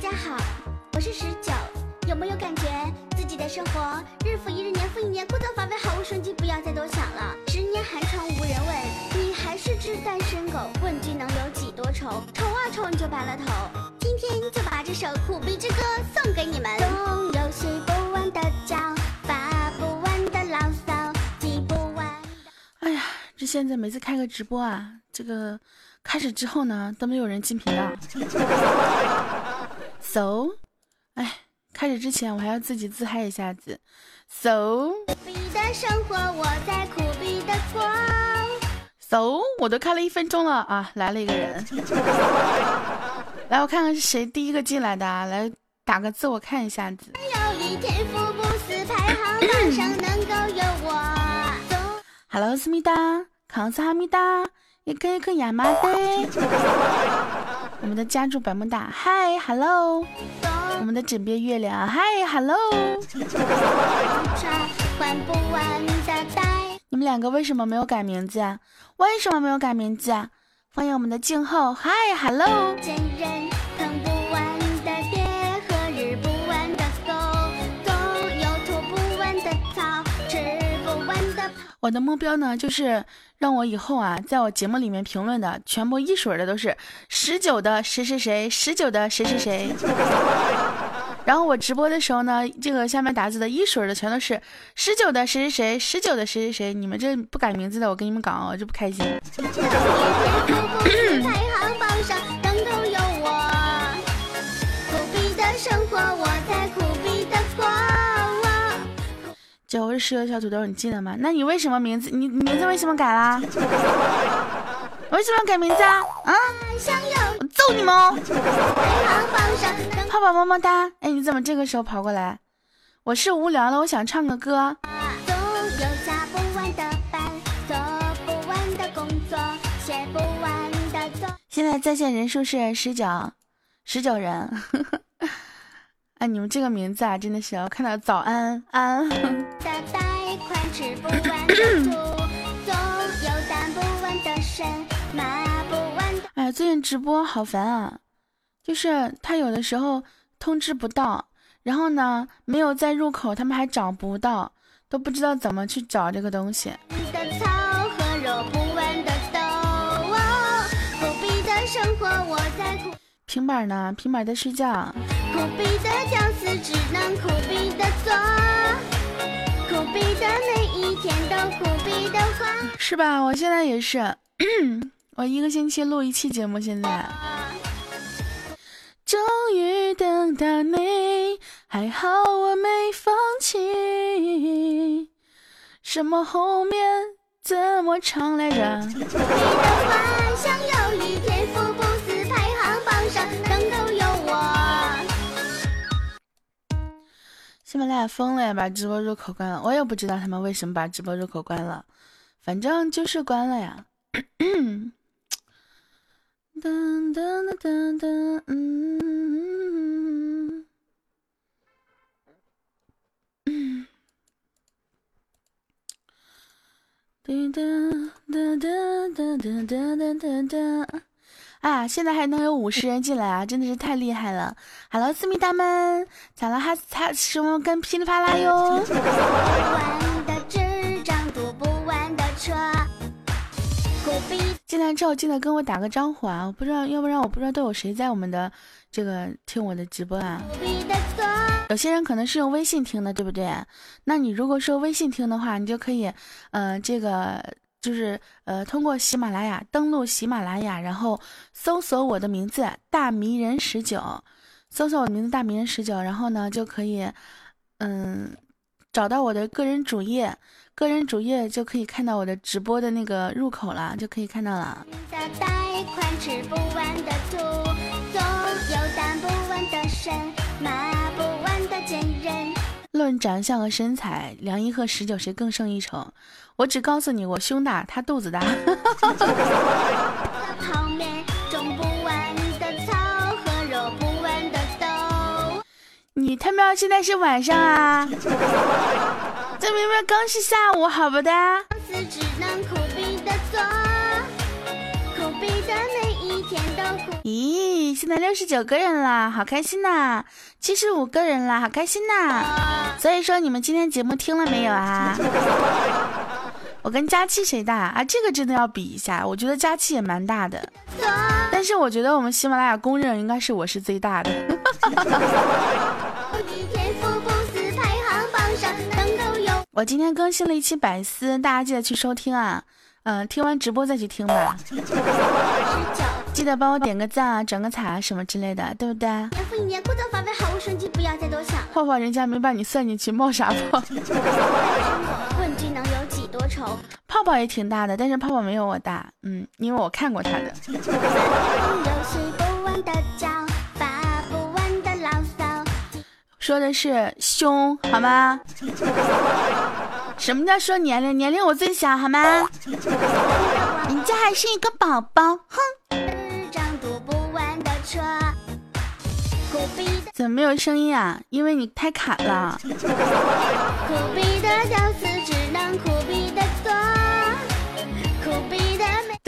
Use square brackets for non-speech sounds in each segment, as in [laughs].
家好，我是十九。有没有感觉自己的生活日复一日、年复一年，枯燥乏味，毫无生机？不要再多想了。十年寒窗无人问，你还是只单身狗。问君能有几多愁？愁啊愁，你就白了头。今天就把这首苦逼之歌送给你们。总有写不完的觉，发不完的牢骚，记不完。哎呀，这现在每次开个直播啊，这个开始之后呢，都没有人进频道。So，哎。开始之前，我还要自己自嗨一下子。So，你的生活我在苦逼的过。So，我都开了一分钟了啊，来了一个人。[laughs] 来，我看看是谁第一个进来的，啊，来打个字，我看一下子。Hello，思密达，康斯哈密达，一颗一颗亚麻得。[laughs] 我们的家住百慕大，Hi，Hello。我们的枕边月亮，嗨，hello。你们两个为什么没有改名字啊？为什么没有改名字啊？欢迎我们的静候，嗨，hello。我的目标呢，就是让我以后啊，在我节目里面评论的全部一水的都是十九的谁谁谁，十九的谁谁谁。然后我直播的时候呢，这个下面打字的一水的全都是十九的谁谁谁，十九的谁谁谁。你们这不改名字的，我跟你们讲，我就不开心。[coughs] 九我是石油小土豆，你记得吗？那你为什么名字？你名字为什么改啦？[laughs] 为什么改名字啊？啊！我揍你们哦！泡泡么么哒！哎，你怎么这个时候跑过来？我是无聊了，我想唱个歌。现在在线人数是十九，十九人。[laughs] 哎，你们这个名字啊，真的是我看到早安安。哎，最近直播好烦啊，就是他有的时候通知不到，然后呢没有在入口，他们还找不到，都不知道怎么去找这个东西。平板呢？平板在睡觉。苦逼的屌丝只能苦逼的做，苦逼的每一天都苦逼的活，是吧？我现在也是，[clears throat] 我一个星期录一期节目，现在。终于等到你，还好我没放弃。什么后面怎么唱来着？你的话想有一天喜马拉雅封了呀，把直播入口关了。我也不知道他们为什么把直播入口关了，反正就是关了呀。噔噔噔噔噔，嗯，[clears throat] 噔噔噔噔噔噔噔噔噔。啊！现在还能有五十人进来啊，真的是太厉害了！Hello，思密达们，咋了？还还什么跟噼里啪啦哟？进来之后记得跟我打个招呼啊！我不知道，要不然我不知道都有谁在我们的这个听我的直播啊？有些人可能是用微信听的，对不对？那你如果说微信听的话，你就可以，嗯，这个。就是呃，通过喜马拉雅登录喜马拉雅，然后搜索我的名字大迷人十九，搜索我名字大迷人十九，然后呢就可以嗯找到我的个人主页，个人主页就可以看到我的直播的那个入口了，就可以看到了。论长相和身材，梁一和十九谁更胜一筹？我只告诉你，我胸大，他肚子大。[laughs] 你他喵现在是晚上啊？[laughs] 这明明刚是下午，好不的。咦，现在六十九个人啦，好开心呐！七十五个人啦，好开心呐！所以说你们今天节目听了没有啊？[laughs] 我跟佳期谁大啊？这个真的要比一下，我觉得佳期也蛮大的，但是我觉得我们喜马拉雅公认应该是我是最大的。[laughs] 我今天更新了一期百思，大家记得去收听啊。嗯，听完直播再去听吧。[laughs] 记得帮我点个赞啊，转个彩啊，什么之类的，对不对？年复一年，枯燥乏味，毫无生机，不要再多想。泡泡人家没把你算进去，冒啥泡？问君能有几多愁？泡泡也挺大的，但是泡泡没有我大。嗯，因为我看过他的。说的是胸，好吗？什么叫说年龄？年龄我最小，好吗？[laughs] 人家还是一个宝宝，哼！怎么没有声音啊？因为你太卡了。[laughs]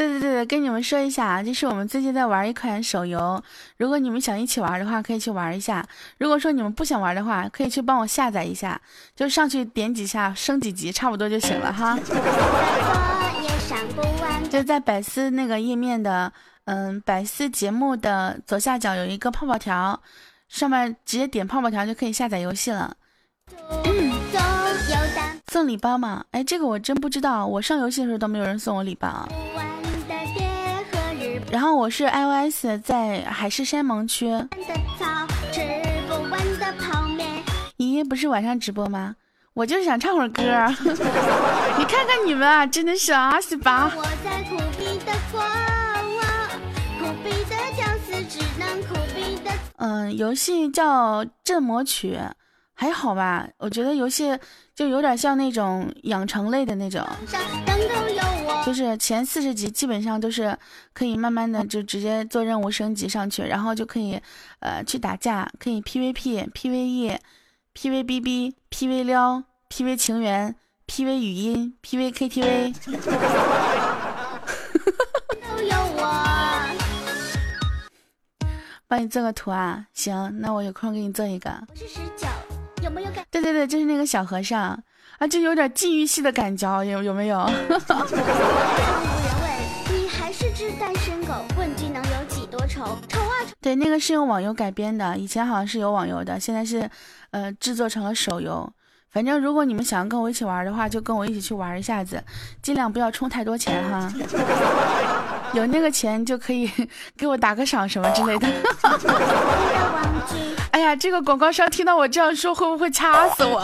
对对对对，跟你们说一下啊，就是我们最近在玩一款手游，如果你们想一起玩的话，可以去玩一下。如果说你们不想玩的话，可以去帮我下载一下，就上去点几下升几级，差不多就行了哈。[laughs] 就在百思那个页面的，嗯，百思节目的左下角有一个泡泡条，上面直接点泡泡条就可以下载游戏了。送礼包吗？哎，这个我真不知道，我上游戏的时候都没有人送我礼包。然后我是 iOS 在海誓山盟区。咦，不是晚上直播吗？我就是想唱会儿歌。[laughs] 你看看你们啊，真的是啊，十八。嗯，游戏叫镇魔曲。还好吧，我觉得游戏就有点像那种养成类的那种，就是前四十级基本上都是可以慢慢的就直接做任务升级上去，然后就可以呃去打架，可以 PVP、PVE、PVBB、PV 撩、PV 情缘、PV 语音、PV KTV。帮你做个图啊，行，那我有空给你做一个。有没有感？对对对，就是那个小和尚啊，就有点禁欲系的感觉，有有没有？你还是只单身狗，问君能有几多愁？愁啊愁！对，那个是用网游改编的，以前好像是有网游的，现在是呃制作成了手游。反正如果你们想要跟我一起玩的话，就跟我一起去玩一下子，尽量不要充太多钱哈。[laughs] 有那个钱就可以给我打个赏什么之类的。[laughs] 哎呀，这个广告商听到我这样说，会不会掐死我？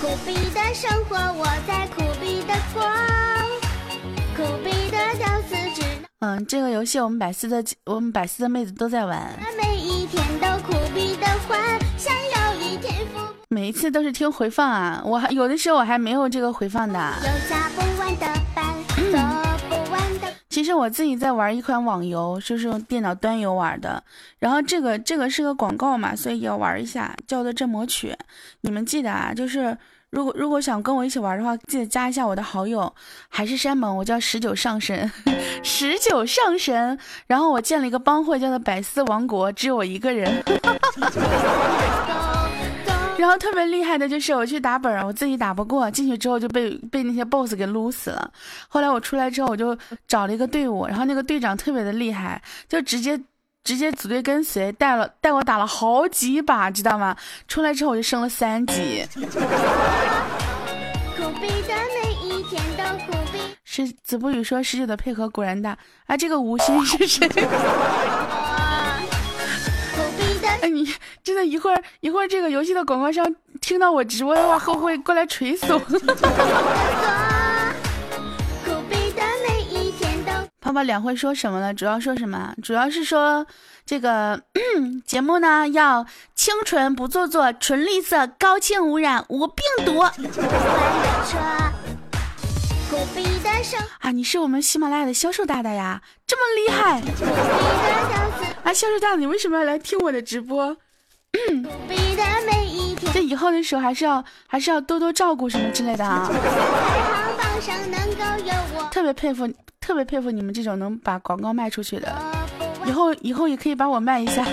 苦逼的生活，我在苦逼的过。嗯，这个游戏我们百思的我们百思的妹子都在玩。每一天都苦逼的换，想要一天富。每一次都是听回放啊，我还有的时候我还没有这个回放的。有加不完的班。其实我自己在玩一款网游，就是用电脑端游玩的。然后这个这个是个广告嘛，所以要玩一下，叫做《镇魔曲》。你们记得啊，就是如果如果想跟我一起玩的话，记得加一下我的好友海誓山盟，我叫十九上神，[laughs] 十九上神。然后我建了一个帮会，叫做百思王国，只有我一个人。[laughs] 然后特别厉害的就是我去打本，我自己打不过，进去之后就被被那些 boss 给撸死了。后来我出来之后，我就找了一个队伍，然后那个队长特别的厉害，就直接直接组队跟随，带了带我打了好几把，知道吗？出来之后我就升了三级。是子不语说十九的配合果然大啊！这个无心是谁？[laughs] 哎，你真的一会儿一会儿这个游戏的广告商听到我直播的话，会不会过来锤死我？[laughs] [laughs] 泡泡两会说什么了？主要说什么？主要是说这个 [clears throat] 节目呢，要清纯不做作，纯绿色，高清无染，无病毒。[laughs] 啊，你是我们喜马拉雅的销售大大呀，这么厉害！啊，销售大，你为什么要来听我的直播？这以后的时候还是要还是要多多照顾什么之类的啊。特别佩服特别佩服你们这种能把广告卖出去的，以后以后也可以把我卖一下。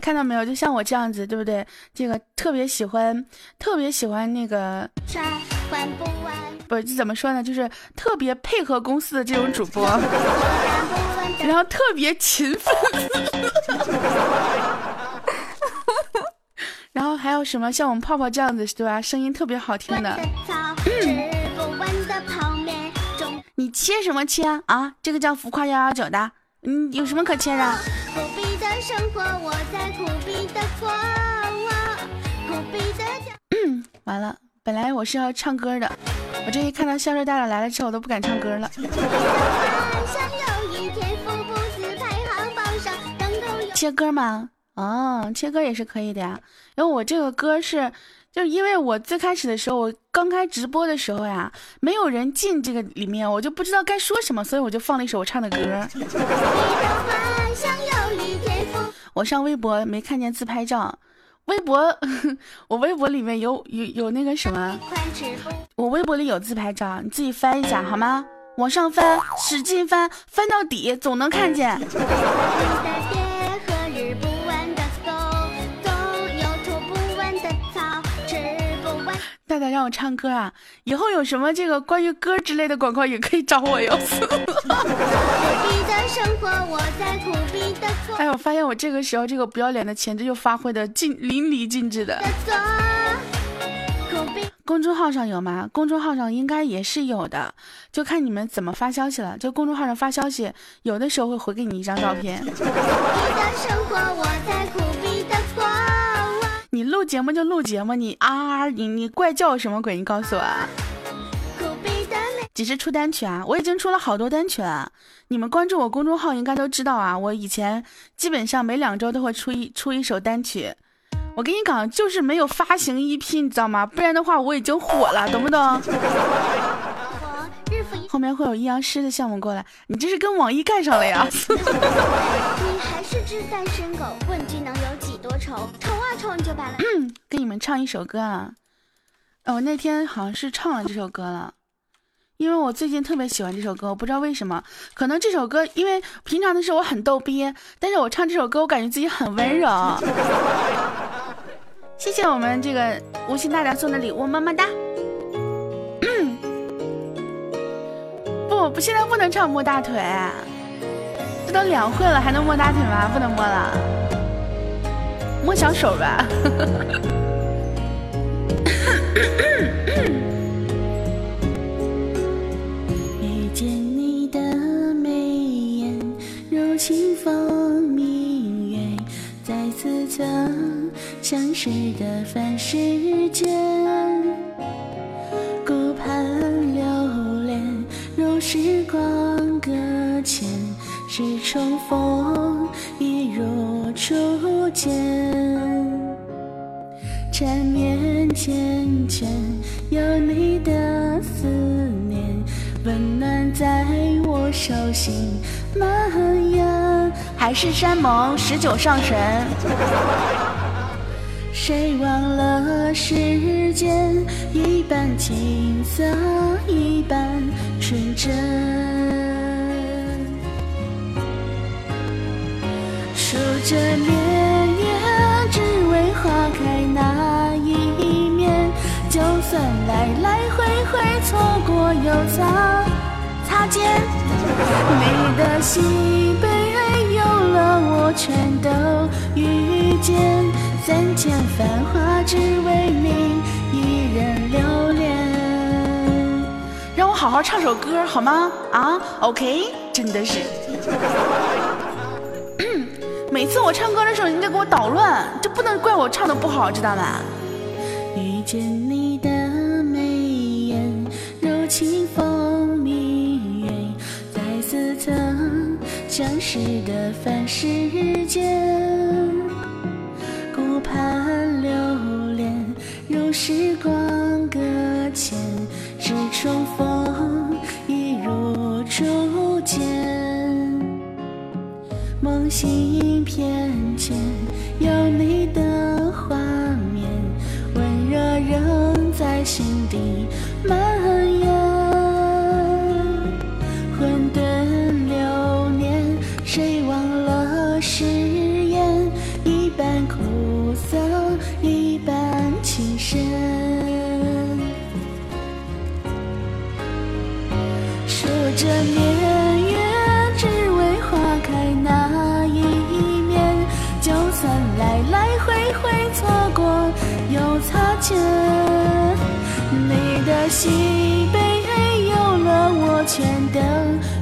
看到没有？就像我这样子，对不对？这个特别喜欢，特别喜欢那个，不是怎么说呢？就是特别配合公司的这种主播，[laughs] 然后特别勤奋，[laughs] 然后还有什么像我们泡泡这样子，对吧？声音特别好听的。你切什么切啊？这个叫浮夸幺幺九的，嗯，有什么可切的？嗯，完了，本来我是要唱歌的，我这一看到销售大佬来了之后，我都不敢唱歌了。[laughs] 切歌吗？哦，切歌也是可以的呀，因为我这个歌是。就是因为我最开始的时候，我刚开直播的时候呀，没有人进这个里面，我就不知道该说什么，所以我就放了一首我唱的歌。[laughs] 我上微博没看见自拍照，微博 [laughs] 我微博里面有有有那个什么，我微博里有自拍照，你自己翻一下好吗？往上翻，使劲翻，翻到底总能看见。大大让我唱歌啊！以后有什么这个关于歌之类的广告也可以找我哟。[laughs] 哎，我发现我这个时候这个不要脸的潜质又发挥的尽淋漓尽致的。公众号上有吗？公众号上应该也是有的，就看你们怎么发消息了。就公众号上发消息，有的时候会回给你一张照片。你 [laughs] 录节目就录节目，你啊你你怪叫什么鬼？你告诉我。几时出单曲啊？我已经出了好多单曲了。你们关注我公众号应该都知道啊。我以前基本上每两周都会出一出一首单曲。我跟你讲，就是没有发行一批，你知道吗？不然的话我已经火了，懂不懂？后面会有阴阳师的项目过来，你这是跟网易干上了呀？[laughs] 你还是只单身狗，问句能愁？愁啊愁你就罢了。嗯，给你们唱一首歌啊。哦，我那天好像是唱了这首歌了，因为我最近特别喜欢这首歌，我不知道为什么，可能这首歌因为平常的时候我很逗逼，但是我唱这首歌我感觉自己很温柔。[laughs] 谢谢我们这个无心大大送的礼物，么么哒。不不，现在不能唱摸大腿，这都两会了，还能摸大腿吗？不能摸了，摸小手吧。哈哈遇见你的眉眼，如清风明月，再次曾相识的凡世间，顾盼留。如时光搁浅，是重逢，亦如初见。缠绵缱绻，有你的思念，温暖在我手心蔓延。海誓山盟，十九上神。谁忘了时间一半青涩，一半纯真？数着年月，只为花开那一面。就算来来回回错过又擦擦肩，你的喜悲有了我全都遇见。三千繁华，只为你一人留恋。让我好好唱首歌好吗？啊，OK，真的是。每次我唱歌的时候，你得给我捣乱，这不能怪我唱的不好，知道吧？遇见你的眉眼，如清风明月，在似曾相识的凡世间。顾盼流连，如时光搁浅，是重逢，亦如初见。心片跹，有你的画面，温热仍在心底你的喜悲有了我全都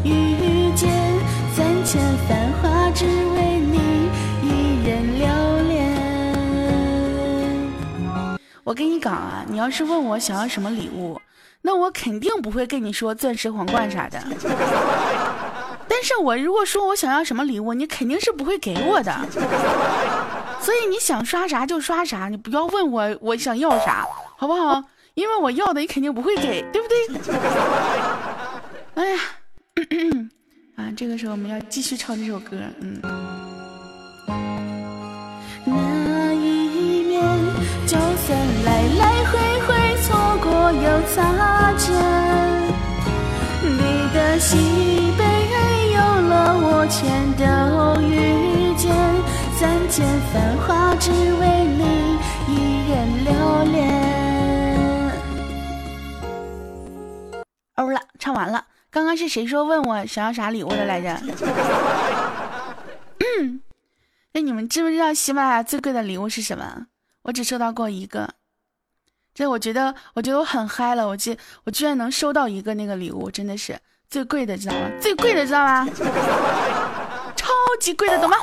遇见。三千繁华只为你一人留恋。我跟你讲啊，你要是问我想要什么礼物？那我肯定不会跟你说钻石皇冠啥的，但是我如果说我想要什么礼物，你肯定是不会给我的，所以你想刷啥就刷啥，你不要问我我想要啥，好不好？因为我要的你肯定不会给，[laughs] 对不对？哎呀，[clears throat] 啊，这个时候我们要继续唱这首歌，嗯。那一面，就算来来回回错过。又擦肩，你的喜悲有了我全都遇见，三千繁华只为你一人留恋。欧了，唱完了。刚刚是谁说问我想要啥礼物的来着？[coughs] 那你们知不知道喜马拉雅最贵的礼物是什么？我只收到过一个。这我觉得，我觉得我很嗨了。我居我居然能收到一个那个礼物，真的是最贵的，知道吗？最贵的，知道吗？[laughs] 超级贵的，懂吗？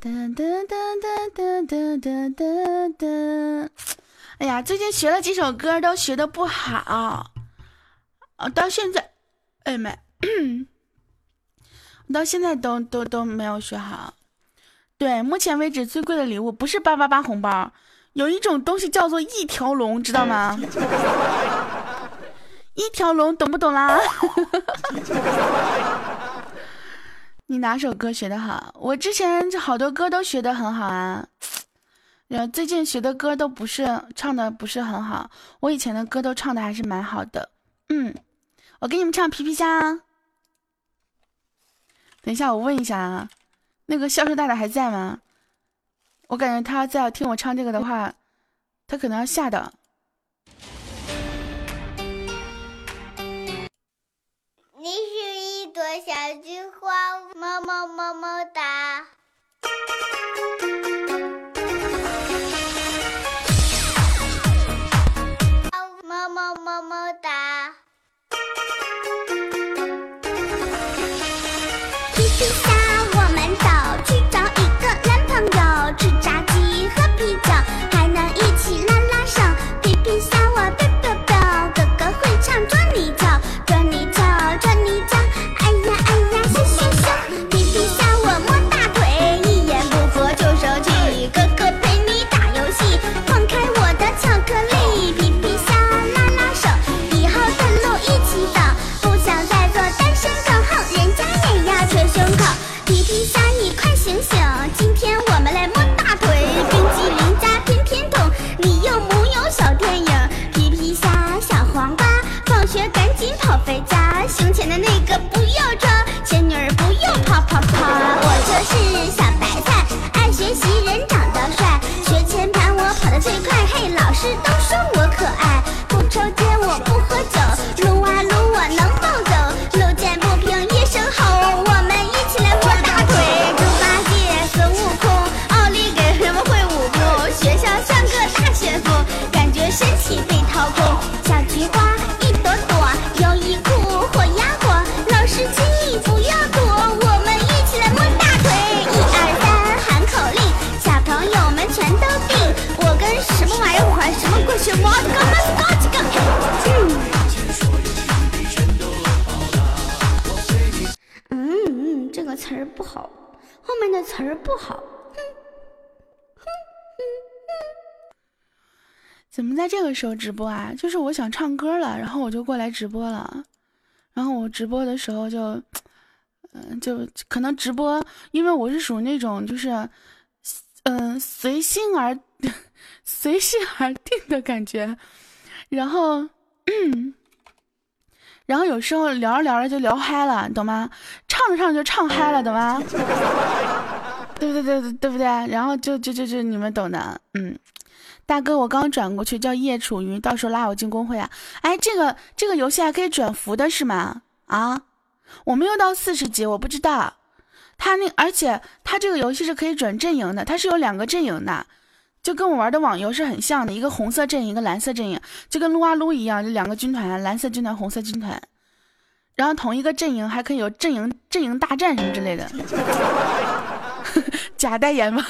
哒哒哒哒哒哒哒哒。哎呀，最近学了几首歌都学的不好，啊，到现在，哎妈，我 [clears throat] 到现在都都都没有学好。对，目前为止最贵的礼物不是八八八红包。有一种东西叫做一条龙，知道吗？[laughs] 一条龙，懂不懂啦？[laughs] 你哪首歌学的好？我之前好多歌都学的很好啊，然后最近学的歌都不是唱的不是很好。我以前的歌都唱的还是蛮好的。嗯，我给你们唱皮皮虾。等一下，我问一下啊，那个销售大大还在吗？我感觉他在听我唱这个的话，他可能要吓到。你是一朵小菊花，么么么么哒。这个时候直播啊，就是我想唱歌了，然后我就过来直播了。然后我直播的时候就，嗯，就可能直播，因为我是属于那种就是，嗯，随心而 [laughs] 随性而定的感觉。然后，然后有时候聊着聊着就聊嗨了，懂吗？唱着唱着就唱嗨了，懂吗？对 [laughs] 不对？对对对不对？然后就就就就你们懂的，嗯。大哥，我刚转过去，叫叶楚云，到时候拉我进公会啊！哎，这个这个游戏还可以转服的是吗？啊，我没有到四十级，我不知道。他那而且他这个游戏是可以转阵营的，他是有两个阵营的，就跟我玩的网游是很像的，一个红色阵营，一个蓝色阵营，就跟撸啊撸一样，就两个军团，蓝色军团，红色军团。然后同一个阵营还可以有阵营阵营大战什么之类的。假代言吗？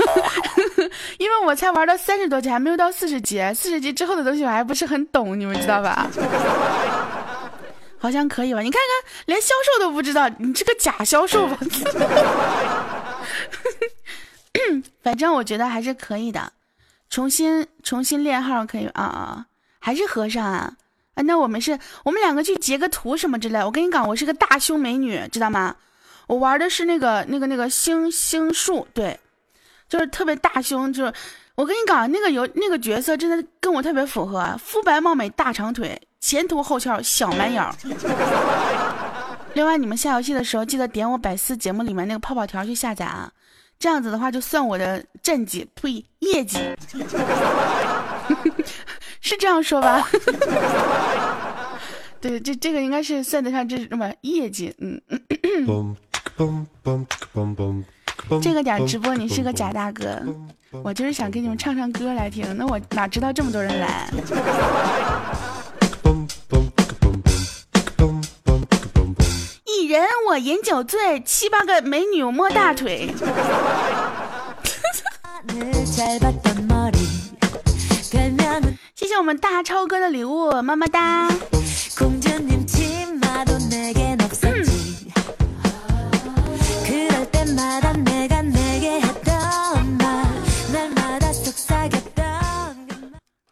[laughs] 因为我才玩到三十多级，还没有到四十级。四十级之后的东西我还不是很懂，你们知道吧？[laughs] 好像可以吧？你看看，连销售都不知道，你这个假销售吧？[laughs] 反正我觉得还是可以的。重新重新练号可以啊啊！还是和尚啊？啊，那我们是我们两个去截个图什么之类。我跟你讲，我是个大胸美女，知道吗？我玩的是那个那个那个星星树，对，就是特别大胸，就是我跟你讲，那个有那个角色真的跟我特别符合，肤白貌美大长腿，前凸后翘小蛮腰。另外，你们下游戏的时候记得点我百思节目里面那个泡泡条去下载啊，这样子的话就算我的战绩，呸，业绩，是这样说吧？对，这这个应该是算得上这什么业绩，嗯。[laughs] 这个点直播你是个假大哥，我就是想给你们唱唱歌来听。那我哪知道这么多人来？[laughs] 一人我饮酒醉，七八个美女摸大腿。谢谢我们大超哥的礼物，么么哒。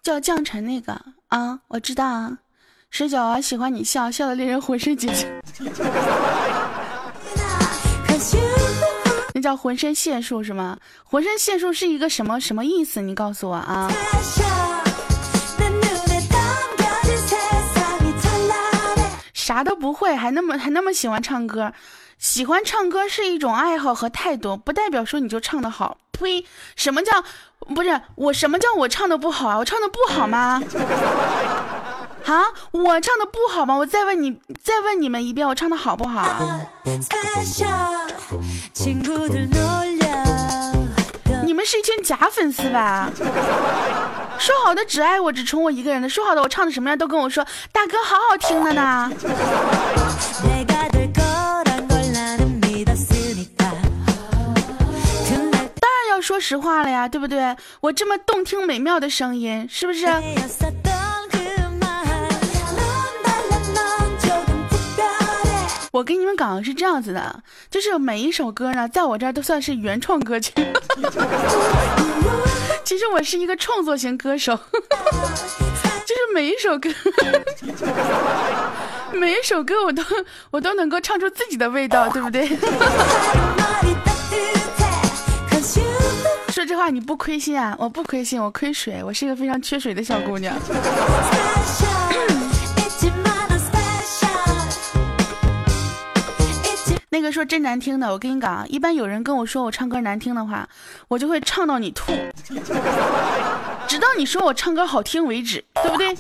叫降臣那个。啊，我知道啊，十九啊，喜欢你笑笑的令人浑身解数，[laughs] 那叫浑身解数是吗？浑身解数是一个什么什么意思？你告诉我啊。啥都不会，还那么还那么喜欢唱歌，喜欢唱歌是一种爱好和态度，不代表说你就唱得好。呸！什么叫不是我？什么叫我唱的不好啊？我唱的不好吗？啊，我唱的不好吗？我再问你，再问你们一遍，我唱的好不好？你们是一群假粉丝吧？说好的只爱我，只宠我一个人的，说好的我唱的什么样都跟我说，大哥好好听的呢。说实话了呀，对不对？我这么动听美妙的声音，是不是？我跟你们讲是这样子的，就是每一首歌呢，在我这儿都算是原创歌曲。[laughs] 其实我是一个创作型歌手，[laughs] 就是每一首歌，[laughs] 每一首歌我都我都能够唱出自己的味道，对不对？说这话你不亏心啊？我不亏心，我亏水，我是一个非常缺水的小姑娘。[coughs] 那个说真难听的，我跟你讲啊，一般有人跟我说我唱歌难听的话，我就会唱到你吐，直到你说我唱歌好听为止，对不对？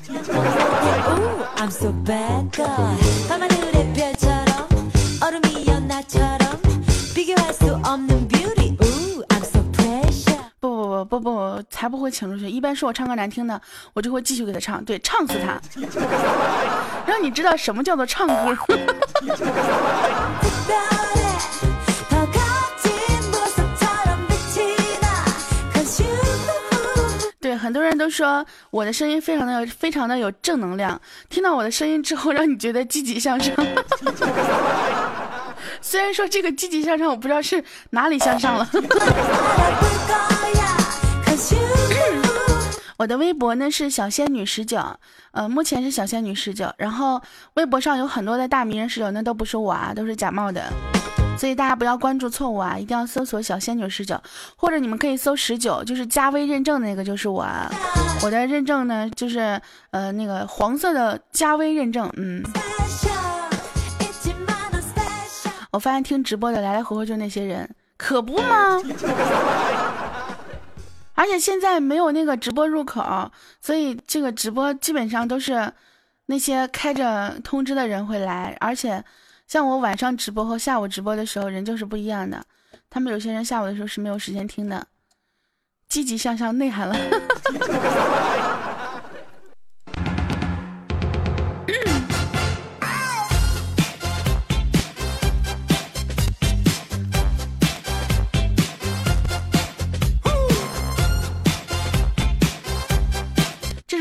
不不，才不会请出去。一般说我唱歌难听的，我就会继续给他唱，对，唱死他，[laughs] 让你知道什么叫做唱歌。[laughs] 对，很多人都说我的声音非常的非常的有正能量，听到我的声音之后，让你觉得积极向上。[laughs] 虽然说这个积极向上，我不知道是哪里向上了。我的微博呢是小仙女十九，呃，目前是小仙女十九。然后微博上有很多的大名人十九，那都不是我啊，都是假冒的，所以大家不要关注错误啊，一定要搜索小仙女十九，或者你们可以搜十九，就是加微认证的那个就是我。啊。我的认证呢就是呃那个黄色的加微认证，嗯。我发现听直播的来来回回就那些人，可不吗？而且现在没有那个直播入口，所以这个直播基本上都是那些开着通知的人会来。而且像我晚上直播和下午直播的时候，人就是不一样的。他们有些人下午的时候是没有时间听的。积极向上内涵了。[laughs]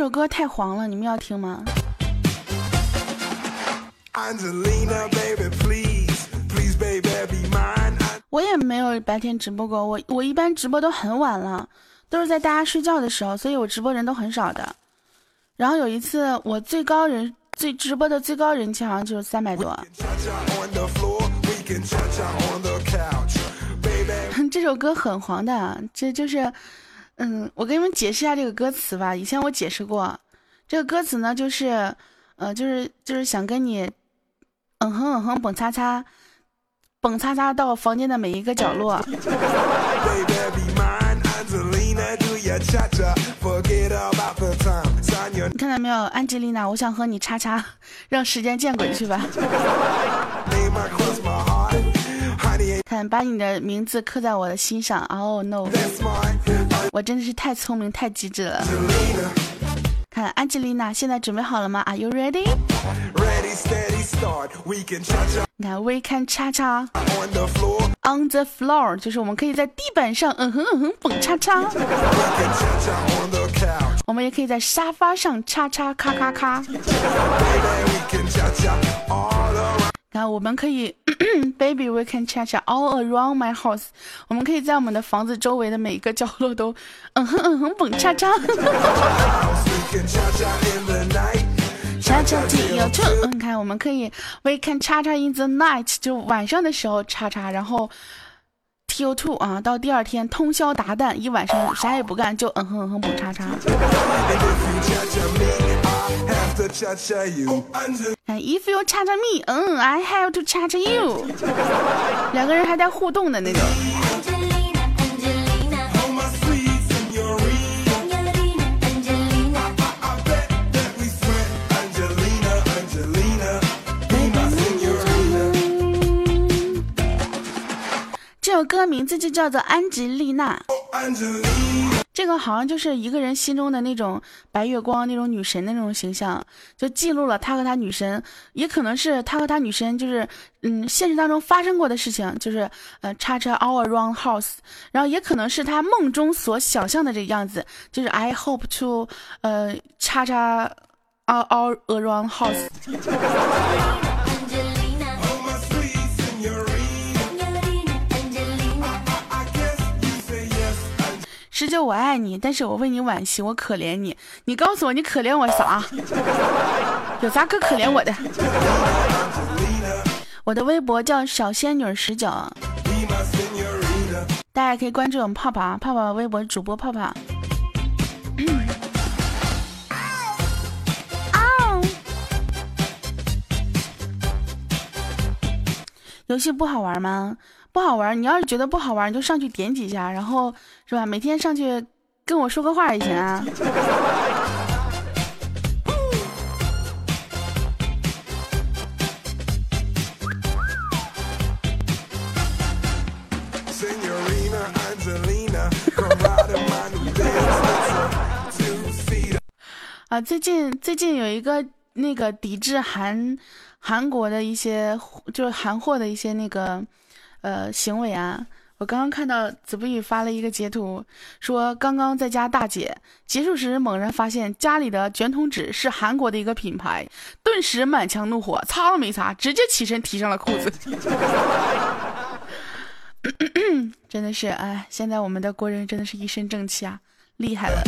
首歌太黄了，你们要听吗？我也没有白天直播过，我我一般直播都很晚了，都是在大家睡觉的时候，所以我直播人都很少的。然后有一次我最高人最直播的最高人气好像就是三百多。[laughs] 这首歌很黄的，这就是，嗯，我给你们解释一下这个歌词吧。以前我解释过，这个歌词呢就是，呃，就是就是想跟你，嗯哼嗯哼蹦擦擦。蹦擦擦到房间的每一个角落。[laughs] 你看到没有，安吉丽娜，我想和你叉叉，让时间见鬼去吧。[laughs] 看，把你的名字刻在我的心上。Oh no，我真的是太聪明太机智了。看，安吉丽娜，现在准备好了吗？Are you ready？你看，We can cha cha on the floor，就是我们可以在地板上，嗯哼嗯哼蹦叉叉。我们也可以在沙发上叉叉咔咔咔。看，我们可以，[clears throat] Baby，we can chat all around my house。我们可以在我们的房子周围的每一个角落都，[laughs] 嗯哼嗯哼蹦叉叉。叉叉 T 有 two，你看，我们可以，we can 叉叉 in the night，就晚上的时候叉叉，然后 T O two 啊，到第二天通宵达旦，一晚上啥也不干，就嗯哼嗯哼蹦叉叉。看，if you 叉叉 me，嗯，I have to 叉叉 you，两个人还带互动的那种。这首歌名字就叫做《安吉丽娜》，这个好像就是一个人心中的那种白月光、那种女神的那种形象，就记录了他和他女神，也可能是他和他女神就是嗯现实当中发生过的事情，就是呃叉叉 all around house，然后也可能是他梦中所想象的这个样子，就是 I hope to 呃叉叉 our all around house。十九，我爱你，但是我为你惋惜，我可怜你。你告诉我，你可怜我啥？[laughs] 有啥可可怜我的？我的微博叫小仙女十九，大家可以关注我们泡泡泡泡微博主播泡泡。[coughs] 游戏不好玩吗？不好玩，你要是觉得不好玩，你就上去点几下，然后是吧？每天上去跟我说个话也行啊。[laughs] 啊，最近最近有一个那个抵制韩韩国的一些，就是韩货的一些那个。呃，行为啊！我刚刚看到子不语发了一个截图，说刚刚在家大姐结束时，猛然发现家里的卷筒纸是韩国的一个品牌，顿时满腔怒火，擦都没擦，直接起身提上了裤子。[coughs] 真的是，哎，现在我们的国人真的是一身正气啊，厉害了。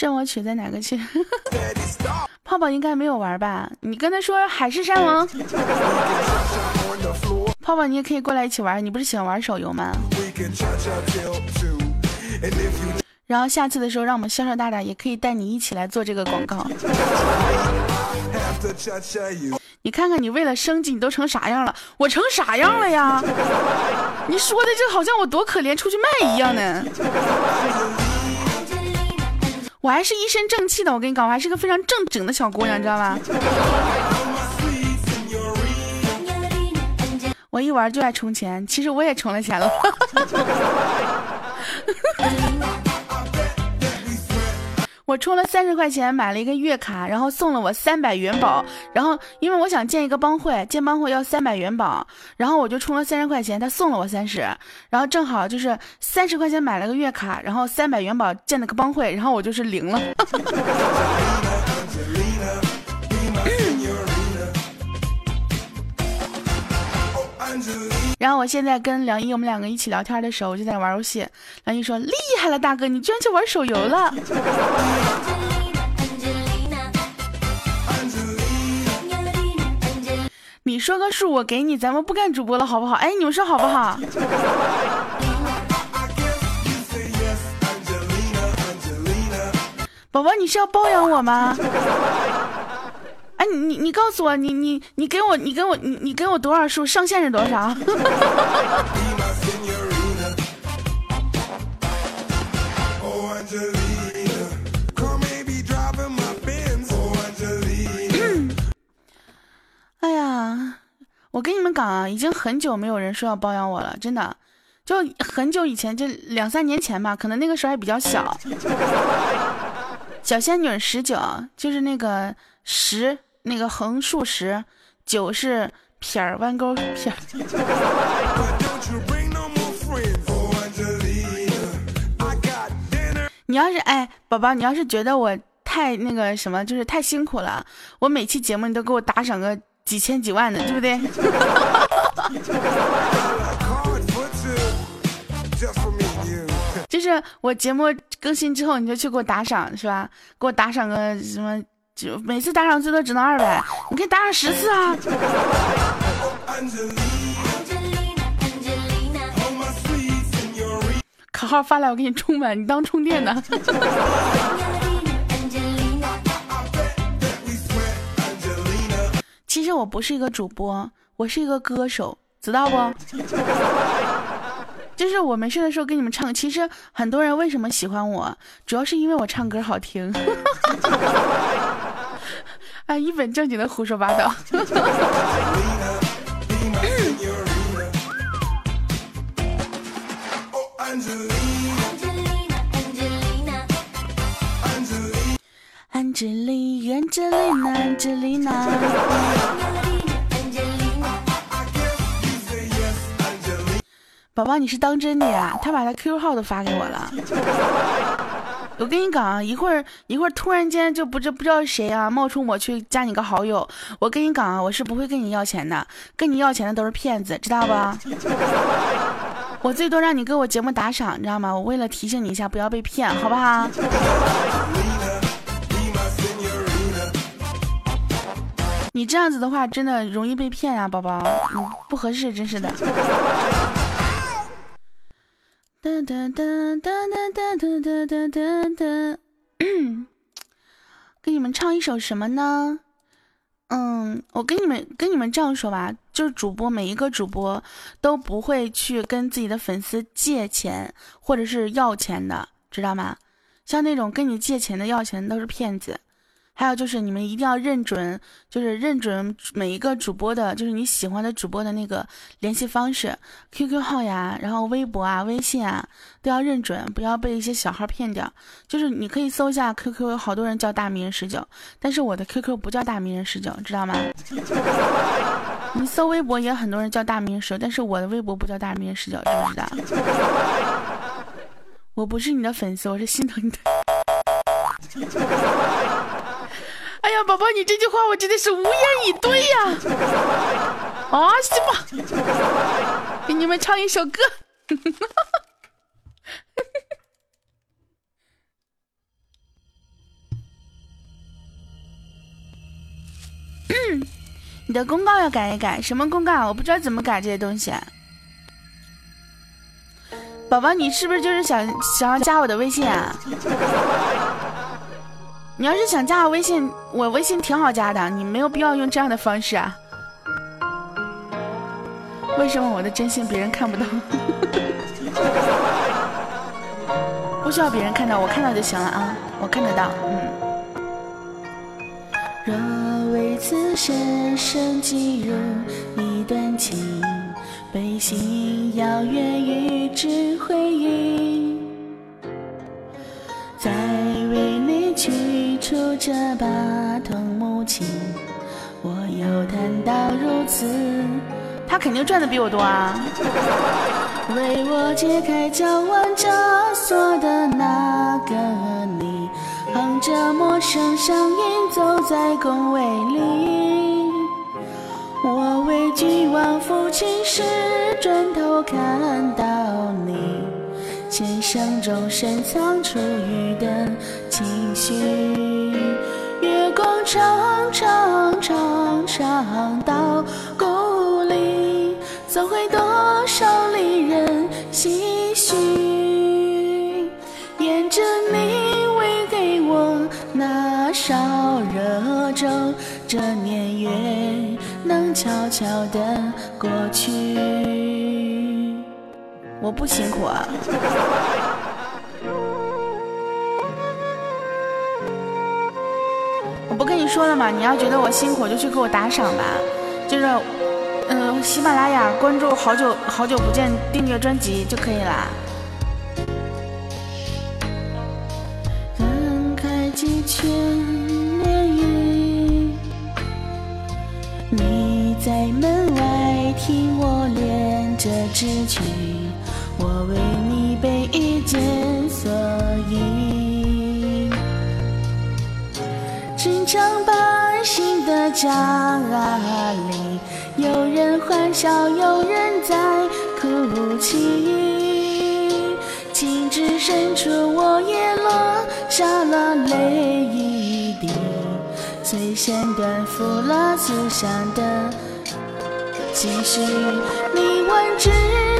镇我曲在哪个区？泡泡应该没有玩吧？你跟他说海誓山盟。泡泡，你也可以过来一起玩。你不是喜欢玩手游吗？然后下次的时候，让我们销售大大也可以带你一起来做这个广告。你看看你为了生计，你都成啥样了？我成啥样了呀？你说的这好像我多可怜，出去卖一样呢。我还是一身正气的，我跟你讲，我还是个非常正经的小姑娘，你知道吧？我一玩就爱充钱，其实我也充了钱了。[laughs] 我充了三十块钱买了一个月卡，然后送了我三百元宝。然后因为我想建一个帮会，建帮会要三百元宝，然后我就充了三十块钱，他送了我三十，然后正好就是三十块钱买了个月卡，然后三百元宝建了个帮会，然后我就是零了。[laughs] 然后我现在跟梁一，我们两个一起聊天的时候，我就在玩游戏。梁一说：“厉害了，大哥，你居然去玩手游了！”你说个数，我给你，咱们不干主播了，好不好？哎，你们说好不好？宝宝，你是要包养我吗？哎，你你你告诉我，你你你给我你给我你你给我多少数？上限是多少？[coughs] 哎呀，我跟你们讲啊，已经很久没有人说要包养我了，真的，就很久以前，就两三年前吧，可能那个时候还比较小。[laughs] 小仙女十九，就是那个十。那个横竖十，九是撇儿弯钩撇儿。你要是哎，宝宝，你要是觉得我太那个什么，就是太辛苦了，我每期节目你都给我打赏个几千几万的，对不对？[laughs] 就是我节目更新之后，你就去给我打赏，是吧？给我打赏个什么？就每次打赏最多只能二百，你可以打赏十次啊！卡号发来，我给你充满，你当充电的。其实我不是一个主播，我是一个歌手，知道不？[laughs] 就是我没事的时候给你们唱。其实很多人为什么喜欢我，主要是因为我唱歌好听。[laughs] 啊，一本正经的胡说八道。安吉丽，安吉丽娜，安吉丽娜。宝宝，你是当真的呀？他把他 QQ 号都发给我了。我跟你讲啊，一会儿一会儿突然间就不知不知道谁啊冒充我去加你个好友。我跟你讲啊，我是不会跟你要钱的，跟你要钱的都是骗子，知道不？[laughs] 我最多让你给我节目打赏，你知道吗？我为了提醒你一下，不要被骗，好不好？你这样子的话，真的容易被骗啊，宝宝，嗯，不合适，真是的。哒哒哒哒哒哒哒哒哒哒哒，[clears throat] 给你们唱一首什么呢？嗯，我跟你们跟你们这样说吧，就是主播每一个主播都不会去跟自己的粉丝借钱或者是要钱的，知道吗？像那种跟你借钱的要钱的都是骗子。还有就是，你们一定要认准，就是认准每一个主播的，就是你喜欢的主播的那个联系方式，QQ 号呀，然后微博啊、微信啊，都要认准，不要被一些小号骗掉。就是你可以搜一下 QQ，有好多人叫大名人十九，但是我的 QQ 不叫大名人十九，知道吗？[laughs] 你搜微博也很多人叫大名人十九，但是我的微博不叫大名人十九，知不知道？[laughs] 我不是你的粉丝，我是心疼你的。哎呀，宝宝，你这句话我真的是无言以对呀！[laughs] 啊，行吧，给你们唱一首歌。嗯，[laughs] 你的公告要改一改，什么公告？我不知道怎么改这些东西。宝宝，你是不是就是想想要加我的微信啊？你要是想加我微信，我微信挺好加的，你没有必要用这样的方式啊。为什么我的真心别人看不到？[laughs] 不需要别人看到，我看到就行了啊，我看得到。嗯。若为此深深记入一段情，背信遥远与之回应，这把桐木琴，我又谈到如此。他肯定赚的比我多啊！为我解开交往枷锁的那个你，哼着陌生声音走在宫闱里。我畏惧望父亲时转头看到你，琴声中深藏出雨的情绪。月光长长长长到故里。总会多少离人唏嘘，沿着你喂给我那勺热粥，这年月能悄悄的过去。我不辛苦啊！不跟你说了吗？你要觉得我辛苦，就去给我打赏吧，就是。嗯，喜马拉雅关注好久好久不见，订阅专辑就可以啦。翻开几圈年雨，你在门外听我练着纸曲，我为你备一件所以，常百姓的家里。有人欢笑，有人在哭泣。情至深处，我也落下了泪一滴。最先断，付了思乡的继续。你问只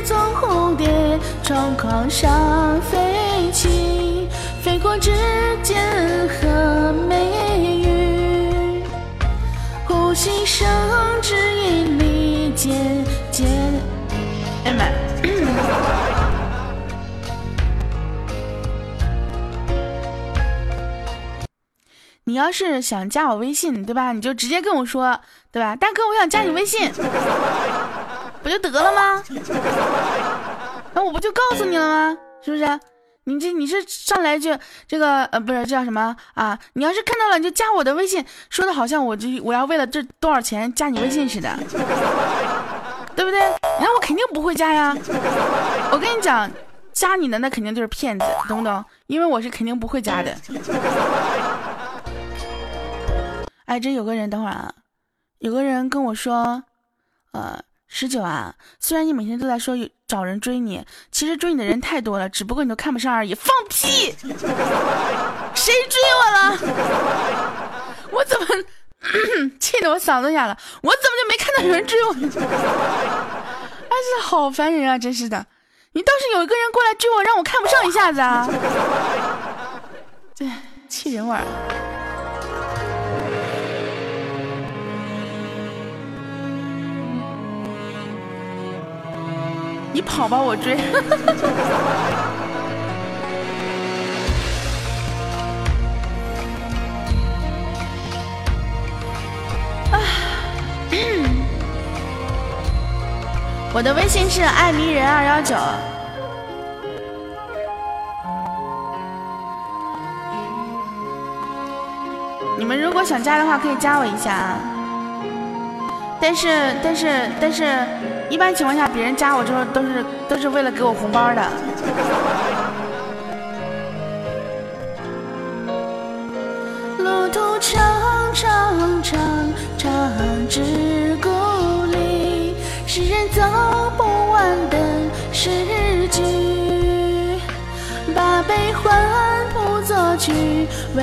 踪蝴蝶，窗框上飞起，飞过指尖和呼吸声指引。渐渐，哎妈！你要是想加我微信，对吧？你就直接跟我说，对吧？大哥，我想加你微信，不就得了吗？那我不就告诉你了吗？是不是？你这你是上来就这个呃不是叫什么啊？你要是看到了你就加我的微信，说的好像我这我要为了这多少钱加你微信似的，[laughs] 对不对？那我肯定不会加呀！我跟你讲，加你的那肯定就是骗子，懂不懂？因为我是肯定不会加的。哎，这有个人，等会儿啊，有个人跟我说，呃。十九啊，虽然你每天都在说找人追你，其实追你的人太多了，只不过你都看不上而已。放屁！[laughs] 谁追我了？我怎么 [clears throat] 气得我嗓子哑了？我怎么就没看到有人追我？[laughs] 哎，这好烦人啊！真是的，你倒是有一个人过来追我，让我看不上一下子啊！[laughs] 对，气人玩。你跑吧，我追。啊，我的微信是爱迷人二幺九。你们如果想加的话，可以加我一下啊。但是，但是，但是。一般情况下，别人加我之后都是都是为了给我红包的。路途长长长长至故里，是人走不完的诗句。把悲欢谱作曲，为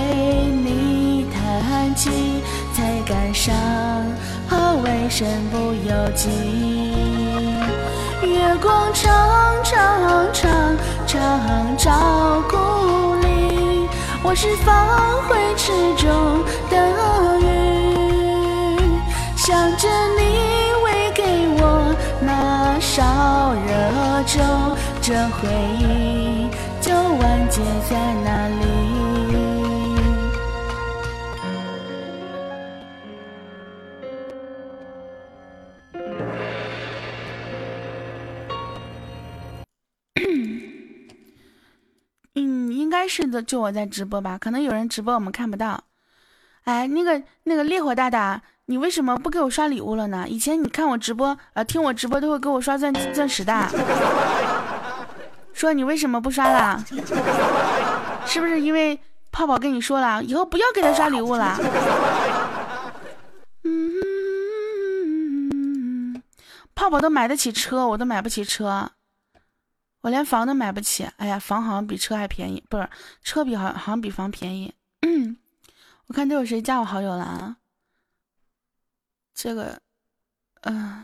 你弹起，才感伤。为身不由己，月光长长长长照故里，我是放回池中的鱼，想着你喂给我那勺热粥，这回忆就完结在那里。应该是的，就我在直播吧，可能有人直播我们看不到。哎，那个那个烈火大大，你为什么不给我刷礼物了呢？以前你看我直播，呃，听我直播都会给我刷钻钻石的。[laughs] 说你为什么不刷了？是不是因为泡泡跟你说了，以后不要给他刷礼物了？[laughs] 嗯，泡泡都买得起车，我都买不起车。我连房都买不起，哎呀，房好像比车还便宜，不是车比好好像比房便宜。我看都有谁加我好友了啊？这个，嗯，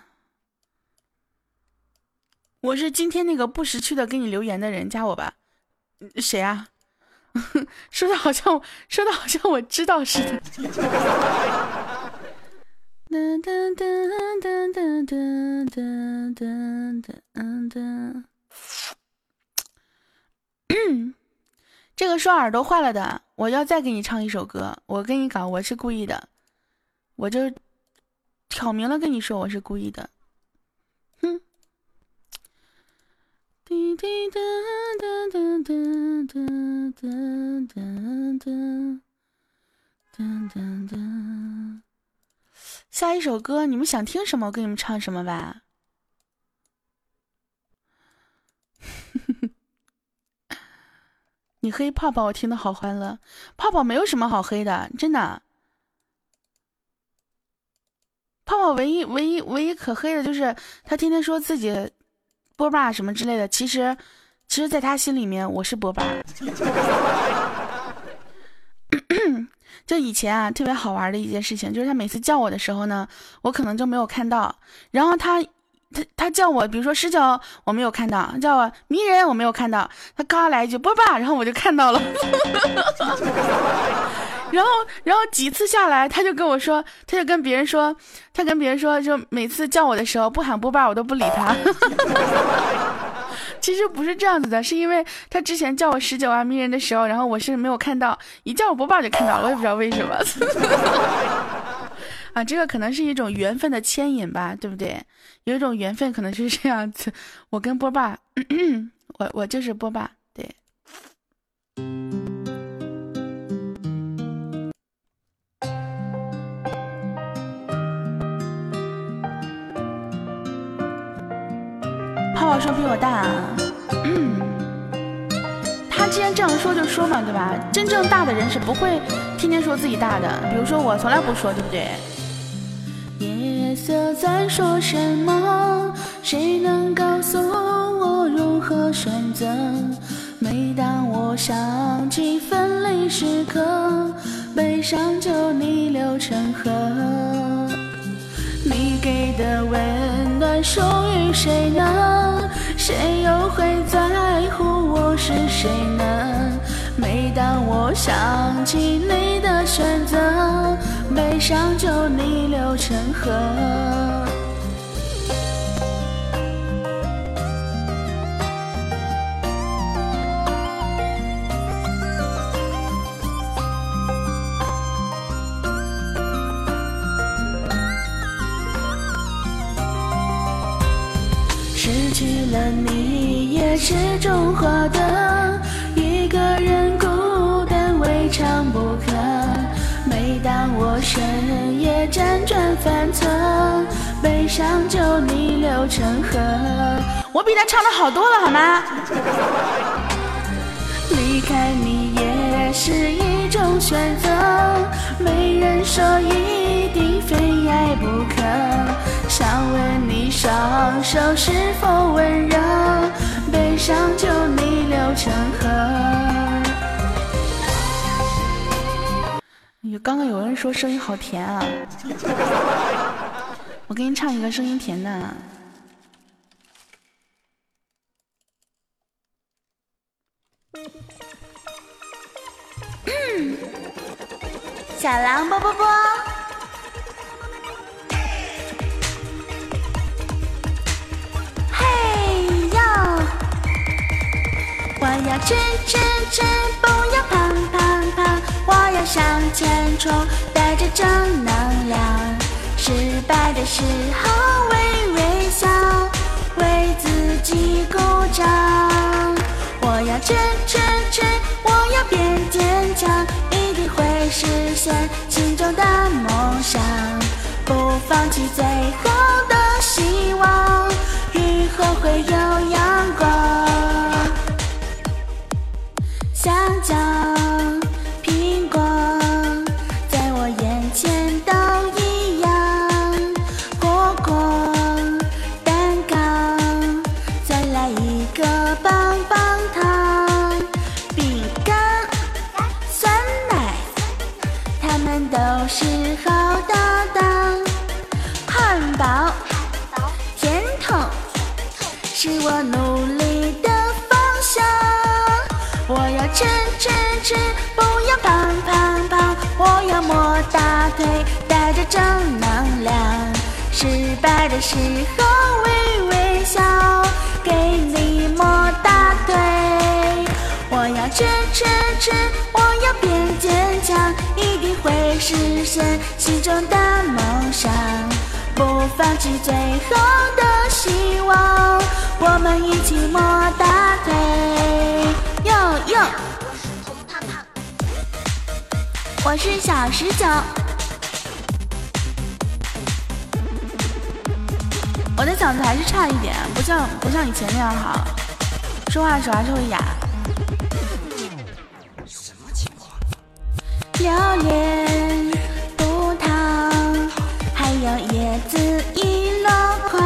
我是今天那个不识趣的给你留言的人，加我吧。谁啊？[laughs] 说的好像说的好像我知道似的。噔噔噔噔噔噔噔噔噔。[clears throat] 这个说耳朵坏了的，我要再给你唱一首歌。我跟你讲，我是故意的，我就挑明了跟你说我是故意的。哼。滴滴答答答答答答答答答答。下一首歌，你们想听什么，我给你们唱什么吧。你黑泡泡，我听的好欢乐。泡泡没有什么好黑的，真的。泡泡唯一、唯一、唯一可黑的就是他天天说自己波霸什么之类的。其实，其实，在他心里面，我是波霸。[clears throat] 就以前啊，特别好玩的一件事情，就是他每次叫我的时候呢，我可能就没有看到，然后他。他他叫我，比如说十九，我没有看到；叫我迷人，我没有看到。他刚来一句波霸，然后我就看到了。[laughs] 然后然后几次下来，他就跟我说，他就跟别人说，他跟别人说，就每次叫我的时候不喊波霸，我都不理他。[laughs] 其实不是这样子的，是因为他之前叫我十九啊迷人的时候，然后我是没有看到，一叫我波霸就看到了，我也不知道为什么。[laughs] 啊，这个可能是一种缘分的牵引吧，对不对？有一种缘分可能是这样子，我跟波霸，我我就是波霸，对。泡泡说比我大，他既然这样说就说嘛，对吧？真正大的人是不会天天说自己大的，比如说我从来不说，对不对？夜色在说什么？谁能告诉我如何选择？每当我想起分离时刻，悲伤就逆流成河。你给的温暖属于谁呢？谁又会在乎我是谁呢？每当我想起你的选择。悲伤就逆流成河。失去了你，也是种获得。一个人孤单，未尝不可。深夜辗转反侧，悲伤就逆流成河。我比他唱的好多了，好吗？离开你也是一种选择，没人说一定非爱不可。想问你双手是否温热，悲伤就逆流成河。刚刚有人说声音好甜啊，[laughs] 我给你唱一个声音甜的。小狼啵啵啵。嘿呦！我要吃吃吃，向前冲，带着正能量。失败的时候微微笑，为自己鼓掌。我要吃吃吃，我要变坚强，一定会实现心中的梦想。不放弃最后的希望，雨后会有正能量。失败的时候微微笑，给你摸大腿。我要吃吃吃，我要变坚强，一定会实现心中的梦想。不放弃最后的希望，我们一起摸大腿。哟哟，我是小十九，我的嗓子还是差一点，不像不像以前那样好，说话的时候还是会哑。什么情况？榴莲、葡萄，还有椰子一箩筐，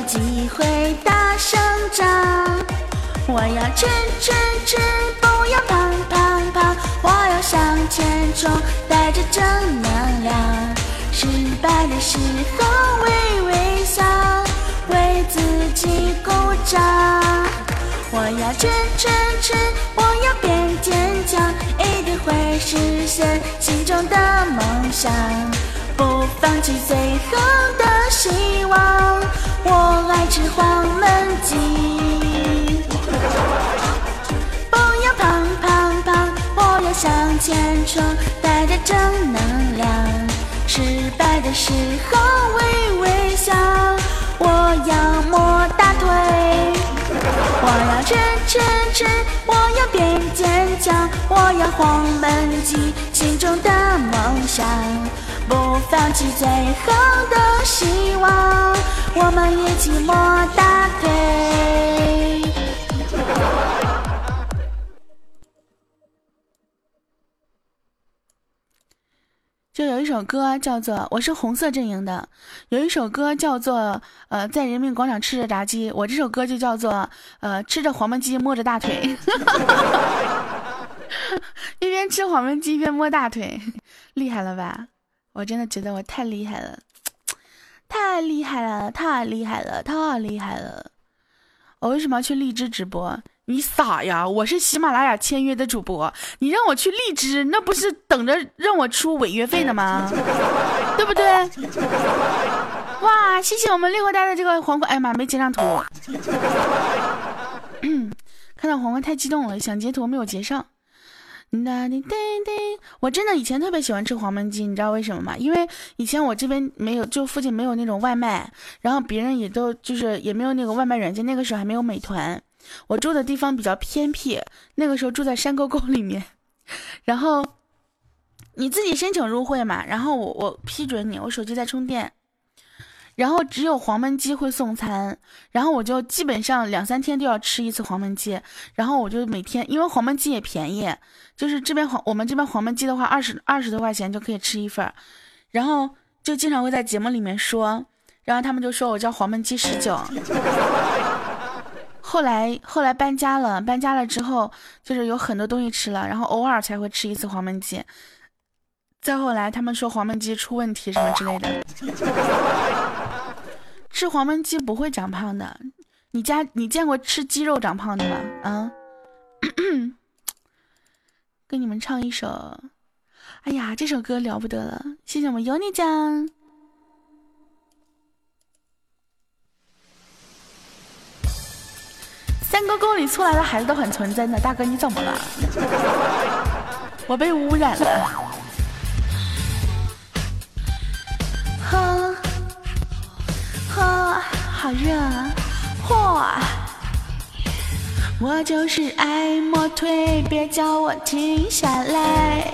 有机会大生长。我要吃吃吃，不要胖胖胖。我要向前冲，带着正能量。失败的时候微微笑，为自己鼓掌。我要吃吃吃，我要变坚强，一定会实现心中的梦想。不放弃最后的希望，我爱吃黄焖鸡。不要胖胖胖，我要向前冲，带着正能量。失败的时候微微笑，我要摸大腿。我要吃吃吃，我要变坚强，我要黄焖鸡，心中的梦想。不放弃最后的希望，我们一起摸大腿。就有一首歌叫做《我是红色阵营的》，有一首歌叫做呃在人民广场吃着炸鸡，我这首歌就叫做呃吃着黄焖鸡摸着大腿，[laughs] 一边吃黄焖鸡一边摸大腿，[laughs] 厉害了吧？我真的觉得我太厉害了，太厉害了，太厉害了，太厉害了！我为什么要去荔枝直播？你傻呀！我是喜马拉雅签约的主播，你让我去荔枝，那不是等着让我出违约费呢吗？对不对？哇！谢谢我们绿和呆的这个皇冠，哎呀妈，没截上图。[coughs] 看到皇冠太激动了，想截图没有截上。那叮叮叮！我真的以前特别喜欢吃黄焖鸡，你知道为什么吗？因为以前我这边没有，就附近没有那种外卖，然后别人也都就是也没有那个外卖软件，那个时候还没有美团。我住的地方比较偏僻，那个时候住在山沟沟里面，[laughs] 然后你自己申请入会嘛，然后我我批准你，我手机在充电。然后只有黄焖鸡会送餐，然后我就基本上两三天都要吃一次黄焖鸡，然后我就每天，因为黄焖鸡也便宜，就是这边黄我们这边黄焖鸡的话，二十二十多块钱就可以吃一份，然后就经常会在节目里面说，然后他们就说我叫黄焖鸡十九，[laughs] 后来后来搬家了，搬家了之后就是有很多东西吃了，然后偶尔才会吃一次黄焖鸡。再后来他们说黄焖鸡出问题什么之类的，吃黄焖鸡不会长胖的。你家你见过吃鸡肉长胖的吗？啊？[coughs] 跟你们唱一首，哎呀，这首歌了不得了！谢谢我们尤尼酱。三沟沟里出来的孩子都很纯真的，大哥你怎么了？[laughs] 我被污染了。呵，好热，嚯！我就是爱磨腿，别叫我停下来。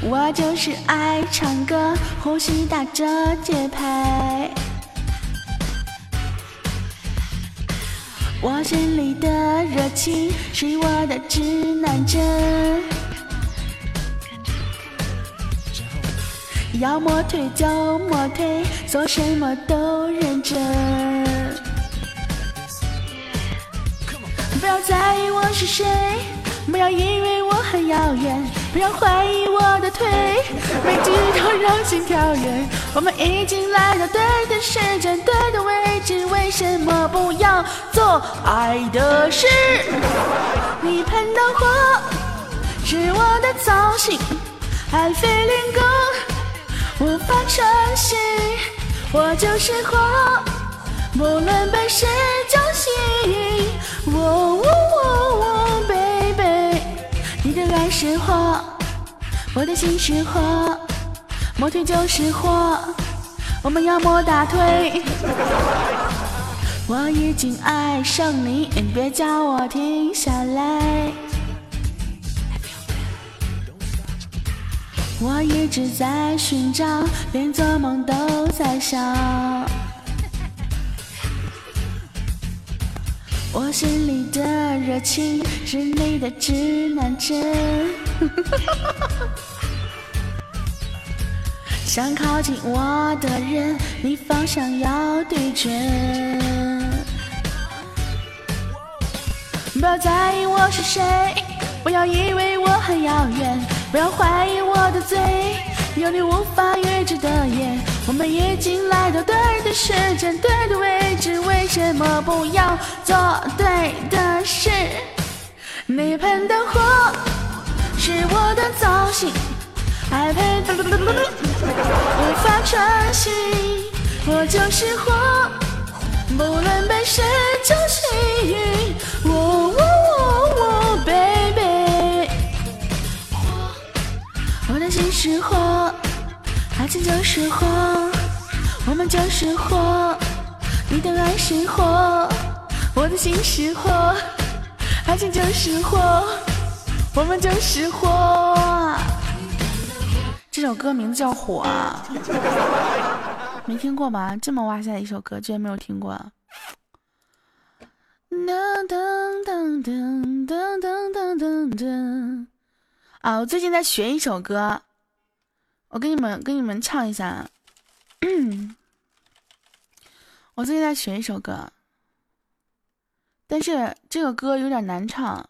我就是爱唱歌，呼吸打着节拍。我心里的热情是我的指南针，要么腿就磨腿，做什么都认真。不要在意我是谁，不要以为我很遥远，不要怀疑我的腿，每句都让心跳远。我们已经来到对的时间，对的位置，为什么不要做爱的事？你喷的火是我的造型，I feeling good，无法喘息，我就是火，不论被谁浇熄。喔喔喔喔，baby，你的爱是火，我的心是火。磨腿就是火，我们要摸大腿。[laughs] 我已经爱上你，别叫我停下来。我一直在寻找，连做梦都在笑。我心里的热情是你的指南针。想靠近我的人，你方向要对准。不要在意我是谁，不要以为我很遥远，不要怀疑我的嘴，有你无法预知的夜。我们已经来到对的时间，对的位置，为什么不要做对的事？你喷的火是我的造型。爱陪，无法喘息，我就是火，不论被谁浇熄。喔是火，爱情就是火，我们就是火，你的爱是火，我的心是火，爱情就是火，我们就是火。这首歌名字叫《火》，没听过吧？这么哇塞的一首歌，居然没有听过。噔噔噔噔噔噔噔噔噔。啊，我最近在学一首歌，我给你们给你们唱一下。[clears throat] 我最近在学一首歌，但是这个歌有点难唱。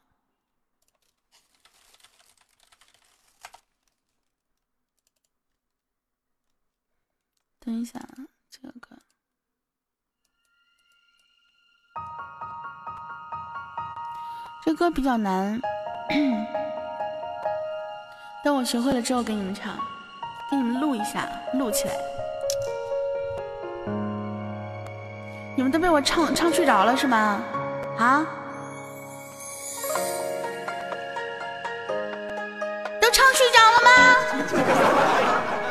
等一下，这个歌，这歌比较难，[clears throat] 等我学会了之后给你们唱，给你们录一下，录起来。你们都被我唱唱睡着了是吗？啊？都唱睡着了吗？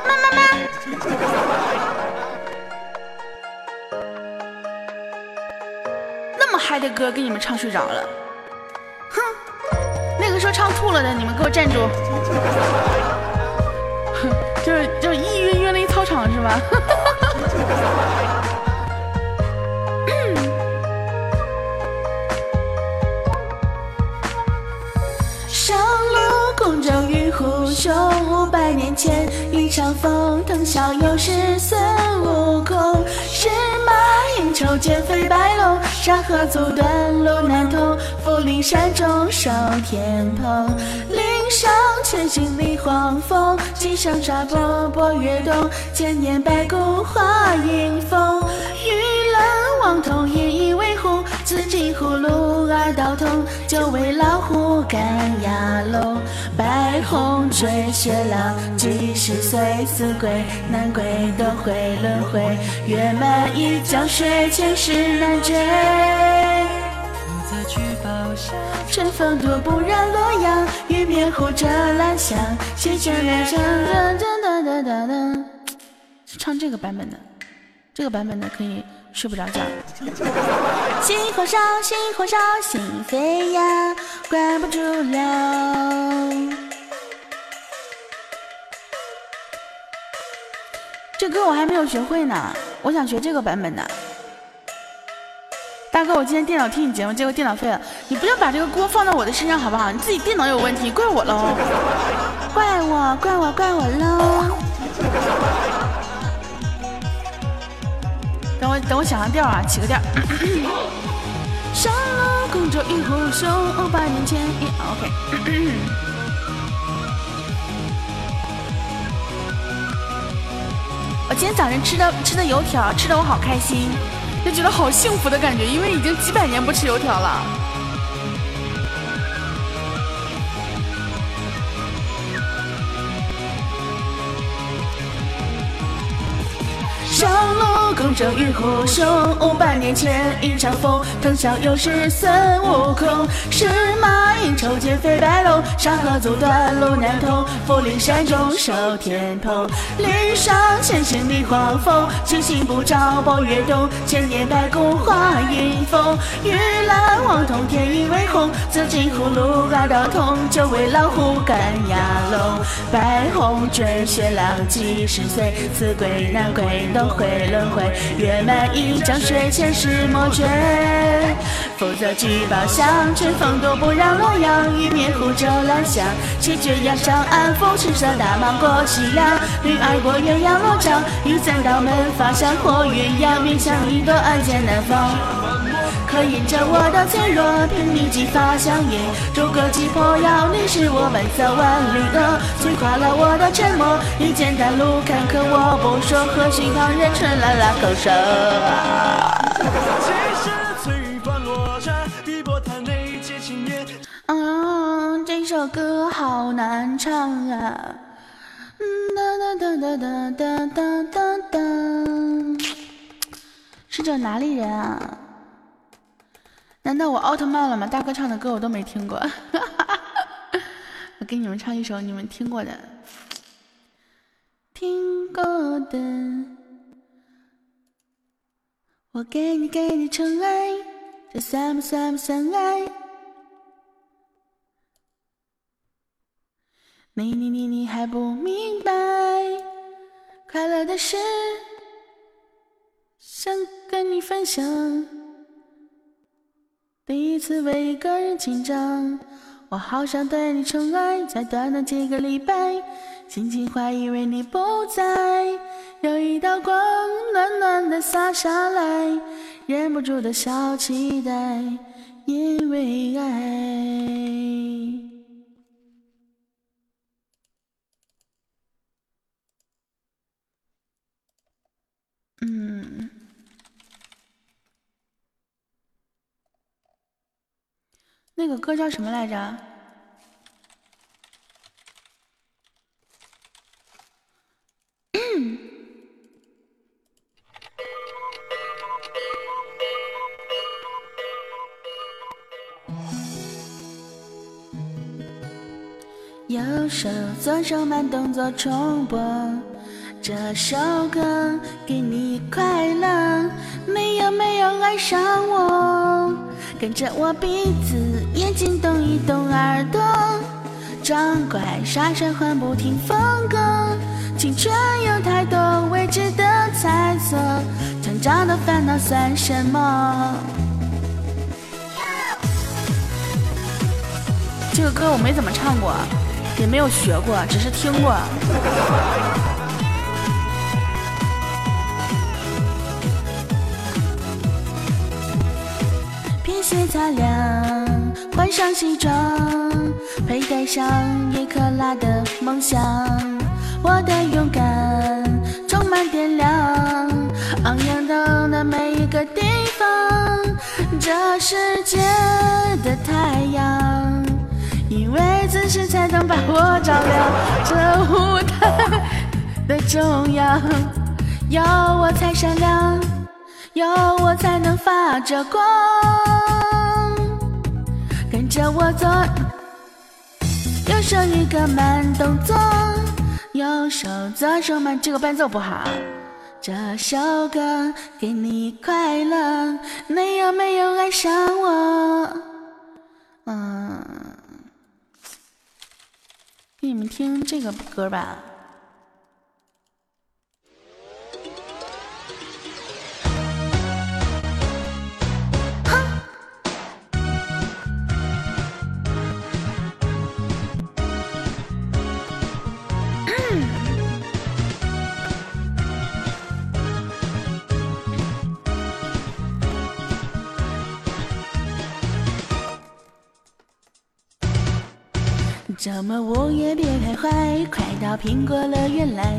妈妈妈。嗨的歌给你们唱睡着了，哼！那个说唱吐了的，你们给我站住！就是就是一晕晕了一操场是吧？[laughs] 上路空中与虎熊，五百年前一场风腾，骁勇是孙悟空，是马。应酬减肥白龙，山河阻断路难通，福陵山中守天蓬。上千行立黄蜂，溪上沙波波跃动，千年白骨化阴风。玉兰王通引以为红，紫金葫芦二道通，九尾老虎赶牙龙。白虹追雪浪，几十岁死鬼难归都会轮回，月满一江水，前世难追。春风独不让洛阳，玉面护着兰香，西泉连唱哒哒哒哒哒。是唱这个版本的，这个版本的可以睡不着觉。[laughs] 心火烧，心火烧，心飞扬，关不住了。这歌我还没有学会呢，我想学这个版本的。大哥，我今天电脑听你节目，结果电脑废了，你不要把这个锅放到我的身上好不好？你自己电脑有问题，怪我喽！怪我，怪我，怪我喽！等我，等我想上调啊，起个调。上了公主与虎熊，五百年前，OK。[coughs] 我今天早上吃的吃的油条，吃的我好开心，就觉得好幸福的感觉，因为已经几百年不吃油条了。上路公正与虎熊，五百年前一场风，腾霄又是孙悟空。司马应酬减肥白龙，山河阻断路难通，福陵山中守天蓬。岭上千行立黄蜂，七星不照宝月洞，千年白骨化阴风。玉兰王通天衣为红，紫金葫芦二道通，九尾老虎赶牙龙。白虹卷雪浪，几十岁，死鬼难归东。回轮回，月满一江水，前世莫追。否则举宝箱，春风都不让洛阳。玉面护着兰香，七绝崖上安抚，赤色大蟒过西凉。女儿过鸳鸯罗帐，与三道门发香火鸳鸯，面向一朵暗箭难放。可引着我的脆弱，凭你激发香烟，逐个击破妖，你是我本色万里歌，催化了我的沉默。一剑丹路坎坷，我不说，何须旁人春来拉口舌。嗯，这首歌好难唱啊！哒哒哒哒哒哒哒哒，是这哪里人啊？难道我奥特曼了吗？大哥唱的歌我都没听过，[laughs] 我给你们唱一首你们听过的，听过的。我给你给你宠爱，这算不算不算爱？你你你你还不明白，快乐的事想跟你分享。第一次为一个人紧张，我好想对你宠爱，才短短几个礼拜，心情怀以为你不在，有一道光暖暖的洒下来，忍不住的小期待，因为爱。嗯。那个歌叫什么来着？手慢动作重播这首歌，给你快乐，没有没有爱上我。跟着我鼻子、眼睛动一动，耳朵装乖，耍帅换不停风格。青春有太多未知的猜测，成长的烦恼算什么？这个歌我没怎么唱过，也没有学过，只是听过。皮鞋擦亮，换上西装，佩戴上一克拉的梦想。我的勇敢充满电量，昂扬的每一个地方。这世界的太阳，为自信才能把我照亮。这舞台的中央，有我才闪亮，有我才能发着光。跟着我做，右手一个慢动作，右手左手慢。这个伴奏不好。这首歌给你快乐，你有没有爱上我？嗯，给你们听这个歌吧。这么午夜别徘徊，快到苹果乐园来，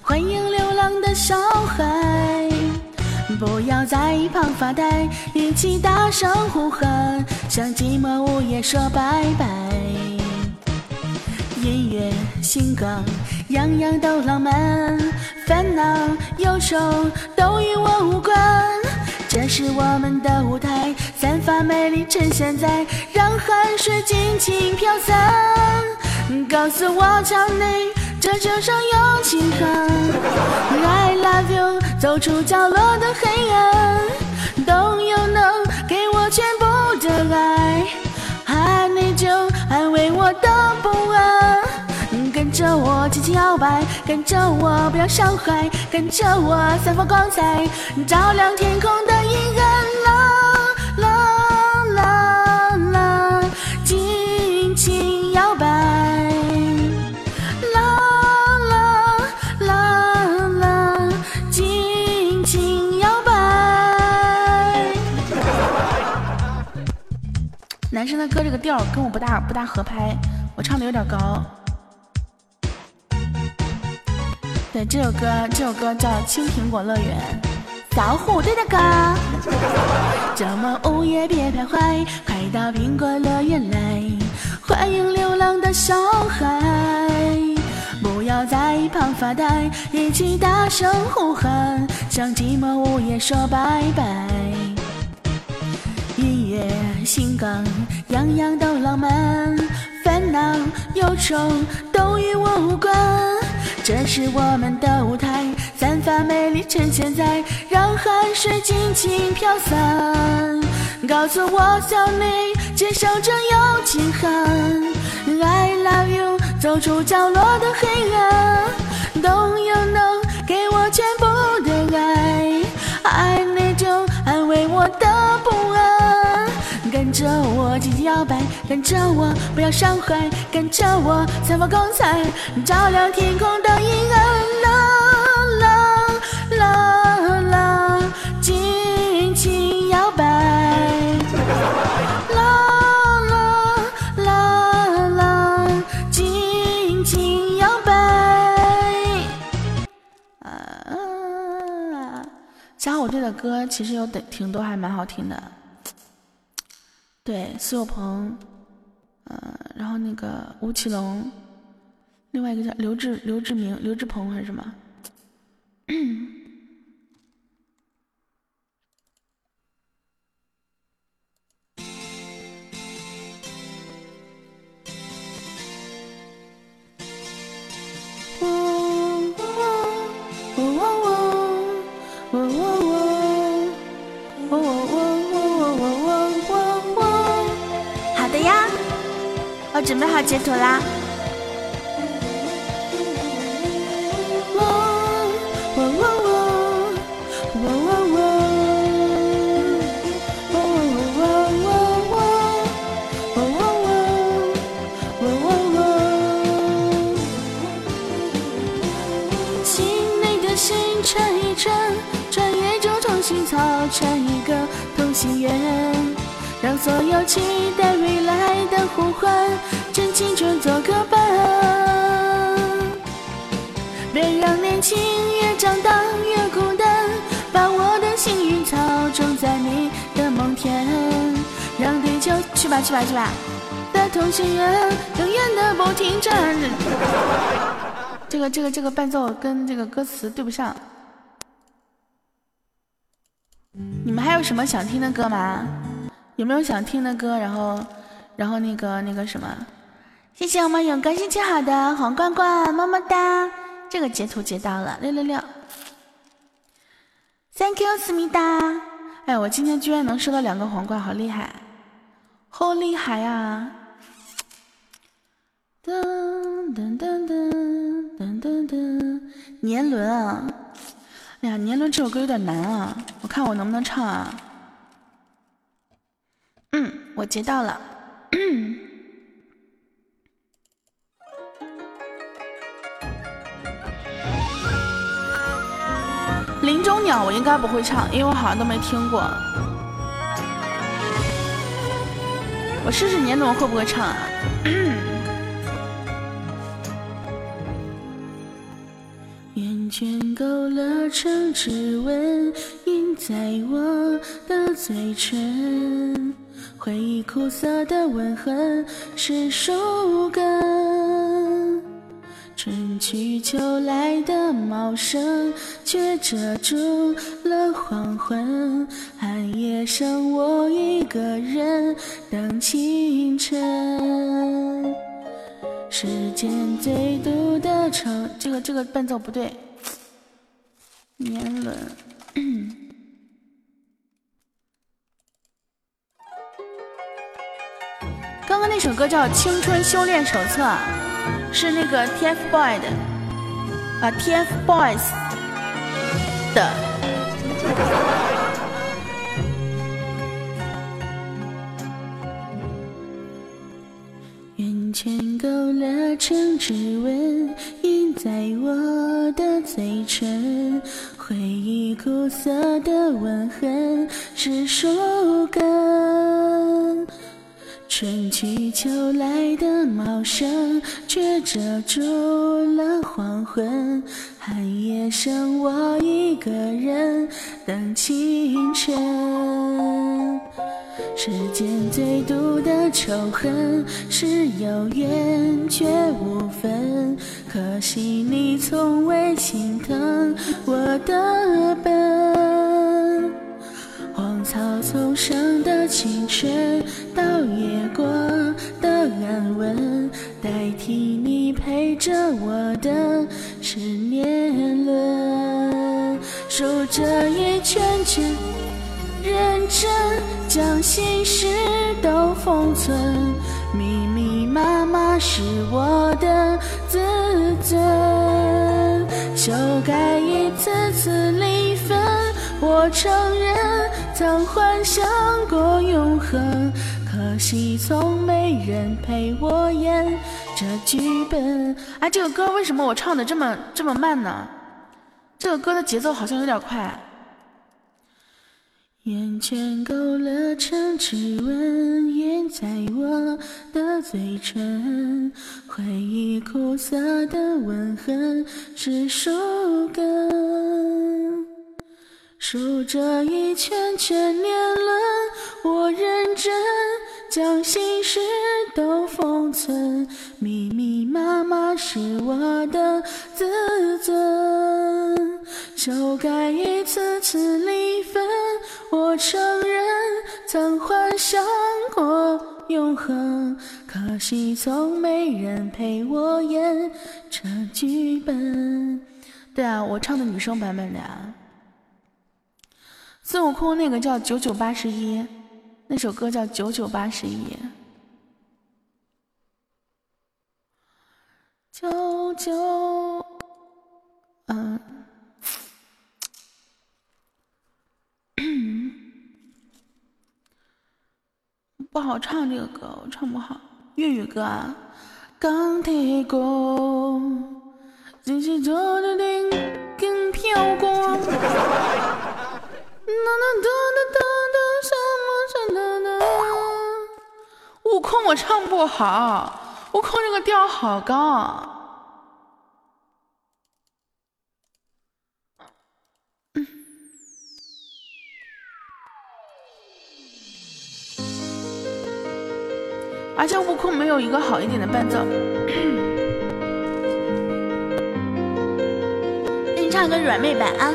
欢迎流浪的小孩。不要在一旁发呆，一起大声呼喊，向寂寞午夜说拜拜。音乐星光，样样都浪漫，烦恼忧愁都与我无关。这是我们的舞台，散发魅力趁现在，让汗水尽情飘散。告诉我，墙内，这就上有情喊。I love you，走出角落的黑暗，都有能我轻轻摇摆，跟着我不要伤怀，跟着我散发光彩，照亮天空的阴暗。啦啦啦啦，尽情摇摆。啦啦啦啦，尽情摇摆。男生的歌这个调跟我不大不大合拍，我唱的有点高。对这首歌，这首歌叫《青苹果乐园》，小虎队的歌。[laughs] 这么午夜别徘徊，快到苹果乐园来，欢迎流浪的小孩。不要在一旁发呆，一起大声呼喊，向寂寞午夜说拜拜。音乐星光，样样都浪漫，烦恼忧愁都与我无关。这是我们的舞台，散发美丽，呈现在，让汗水尽情飘散。告诉我，小你接受这友情喊，I love you，走出角落的黑暗，都有能给我全部的爱，爱你就安慰我的不安。着我紧紧摇摆，跟着我不要伤怀，跟着我散发光彩，照亮天空的阴暗。啦啦啦啦，尽情摇摆。啦啦啦啦，尽情摇摆。啊，小虎队的歌其实有挺多，还蛮好听的。对，苏有朋，呃，然后那个吴奇隆，另外一个叫刘志刘志明、刘志鹏还是什么？哦 [clears throat] 哦我准备好截图啦。成一个同心圆。让所有期待未来的呼唤，趁青春做个伴。别让年轻越长大越孤单，把我的幸运草种在你的梦田。让地球去吧去吧去吧，的同心圆永远的不停转。[laughs] 这个这个这个伴奏跟这个歌词对不上。你们还有什么想听的歌吗？有没有想听的歌？然后，然后那个那个什么，谢谢我们勇哥心情好的黄罐罐，么么哒！这个截图截到了，六六六，Thank you 思密达！哎，我今天居然能收到两个皇冠，好厉害，好厉害呀！噔噔噔噔噔噔噔，年轮啊！哎呀，年轮这首歌有点难啊，我看我能不能唱啊？嗯，我接到了。林中鸟我应该不会唱，因为我好像都没听过。我试试年轮会不会唱啊？圈勾勒成指纹，印在我的嘴唇。回忆苦涩的吻痕是树根。春去秋来的茂盛，却遮住了黄昏。寒夜剩我一个人等清晨。世间最毒的愁，这个这个伴奏不对。年轮，刚刚那首歌叫《青春修炼手册》，是那个 TFBOYS 的啊，TFBOYS 的。圈勾勒成指纹，印在我的嘴唇。回忆苦涩的吻痕是树根。春去秋来的茂盛，却遮住了黄昏。寒夜剩我一个人等清晨。世间最毒的仇恨是有缘却无分，可惜你从未心疼我的笨。荒草丛生的青春，倒夜过的安稳，代替你陪着我的是年轮，数着一圈圈，认真。将心事都封存，密密麻麻是我的自尊。修改一次次离分，我承认曾幻想过永恒，可惜从没人陪我演这剧本。哎，这个歌为什么我唱的这么这么慢呢？这个歌的节奏好像有点快。眼圈勾勒成指纹，印在我的嘴唇。回忆苦涩的吻痕是树根。数着一圈圈年轮，我认真将心事都封存。密密麻麻是我的自尊。修改一次次离分。我承认曾幻想过永恒，可惜从没人陪我演这剧本。对啊，我唱的女生版本的呀。孙悟空那个叫九九八十一，那首歌叫九九八十一。九九，嗯。不好唱这个歌，我唱不好粤语歌啊。钢铁锅，金是做的顶更飘过。哒哒哒哒哒，什么什么哒。我唱不好，悟空这个调好高。而且悟空没有一个好一点的伴奏。给你唱个软妹版啊！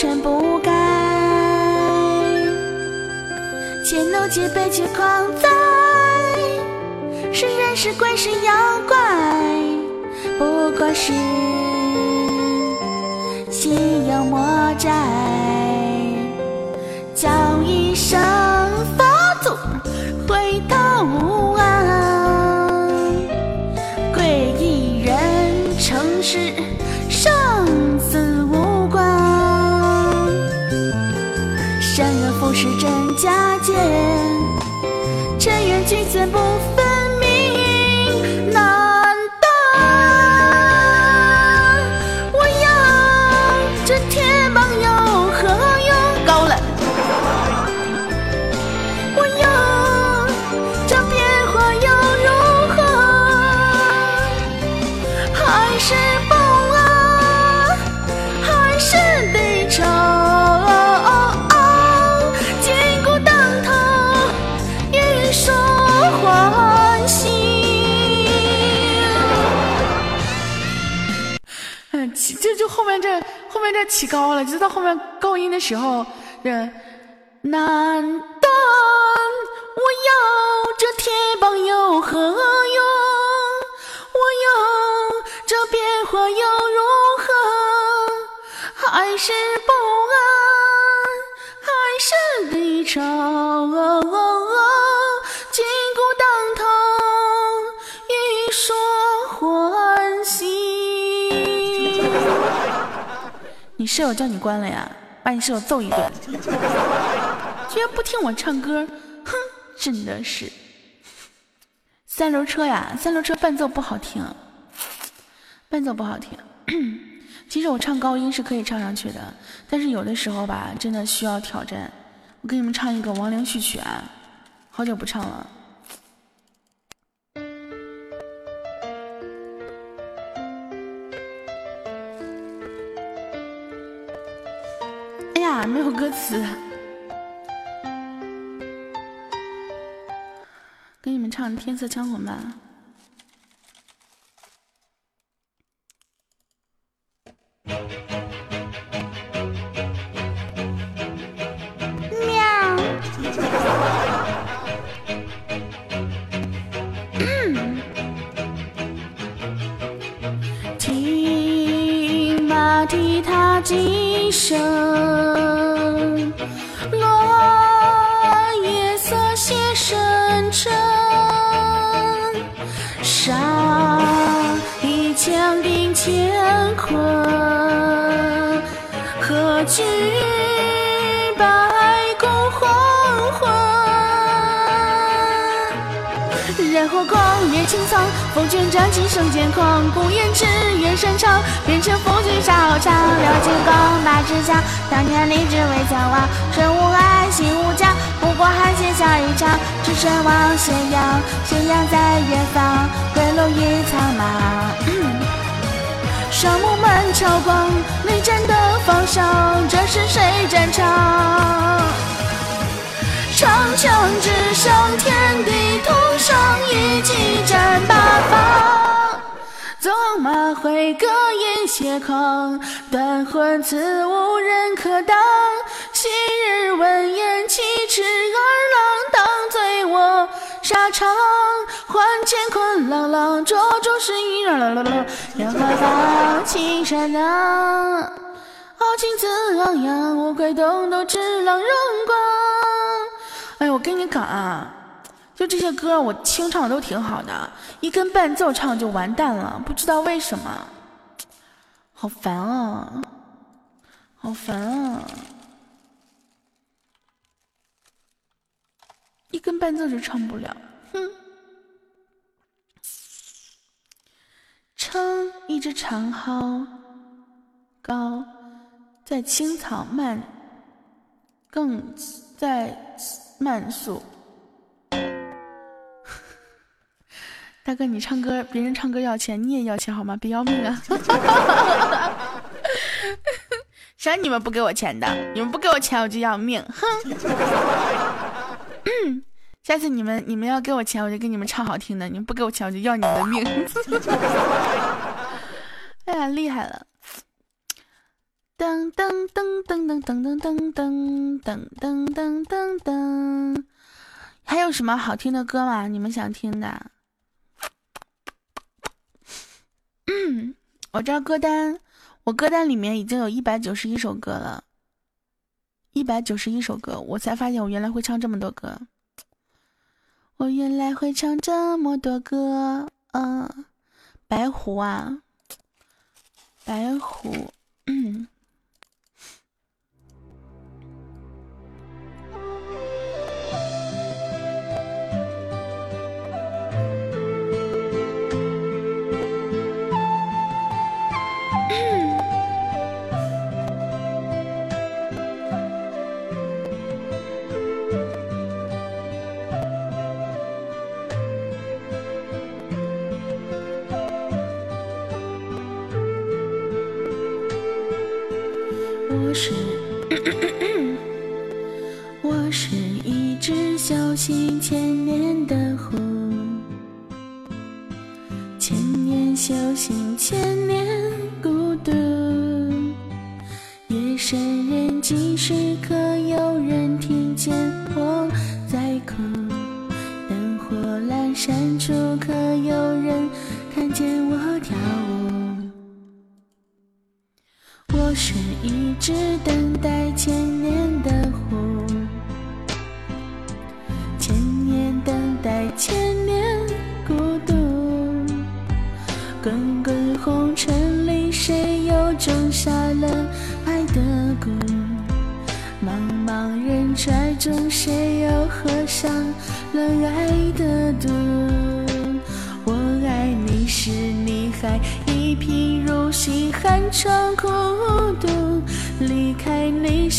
尘不改，千怒皆悲皆狂哉。是人是鬼是妖怪，不过是心有魔债。是真假见，尘缘聚散不起高了，就到后面高音的时候，这难道，我要这铁棒有何用？我有这变化又如何？还是不安，还是离愁，你舍友叫你关了呀？把你舍友揍一顿！居然不听我唱歌，哼！真的是三轮车呀，三轮车伴奏不好听，伴奏不好听。[clears throat] 其实我唱高音是可以唱上去的，但是有的时候吧，真的需要挑战。我给你们唱一个《亡灵序曲》啊，好久不唱了。没有歌词，给你们唱《天色将晚》吧。风卷战旗生剑狂。不言只愿山长，变成夫君沙场。六金刚，八尺强，当年立志为将王。身无爱，心无疆，不过寒血笑一场。只身望斜阳，斜阳在远方，归路已苍茫。双目满朝光，内战的方向，这是谁战场？长枪直上天地，同上一骑战八方。纵马挥戈饮血狂，断魂此无人可挡。昔日闻言七尺二郎，当罪我。沙场，换乾坤朗朗，捉住是一人。要何方青山岗，豪情自昂扬，无愧东都之朗荣光。哎，我跟你讲啊，就这些歌，我清唱都挺好的，一跟伴奏唱就完蛋了，不知道为什么，好烦啊，好烦啊。一根伴奏就唱不了，哼！撑一只长蒿高，在青草漫，更在慢速。[laughs] 大哥，你唱歌，别人唱歌要钱，你也要钱好吗？别要命啊！[laughs] 谁让你们不给我钱的？你们不给我钱，我就要命！哼！[coughs] 下次你们你们要给我钱，我就给你们唱好听的；你们不给我钱，我就要你们的命。[laughs] 哎呀，厉害了！噔噔噔噔噔噔噔噔噔噔噔噔噔，还有什么好听的歌吗？你们想听的？嗯我这歌单，我歌单里面已经有一百九十一首歌了。一百九十一首歌，我才发现我原来会唱这么多歌。我原来会唱这么多歌，嗯，白狐啊，白狐。我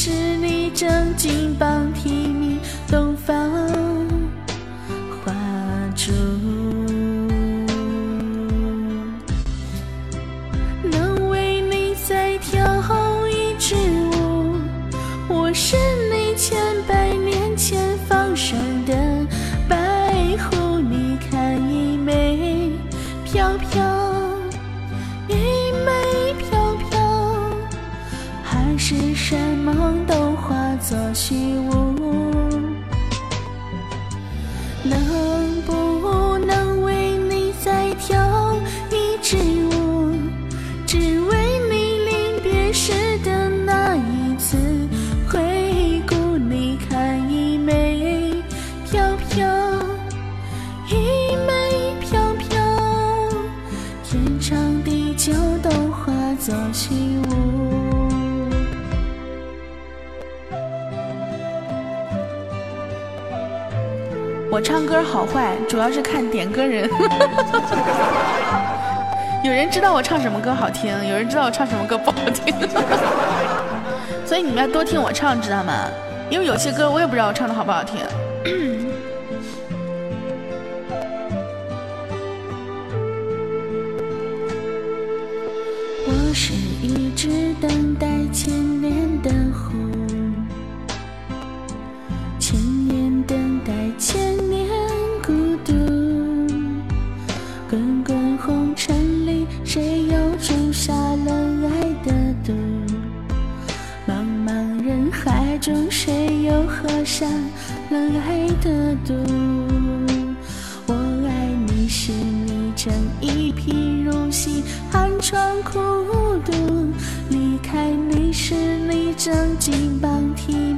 是你正经唱歌好坏，主要是看点歌人。[laughs] 有人知道我唱什么歌好听，有人知道我唱什么歌不好听，[laughs] 所以你们要多听我唱，知道吗？因为有些歌我也不知道我唱的好不好听。中谁又喝下了爱的毒？我爱你时你正一贫如洗寒窗苦读离开你时你正金榜题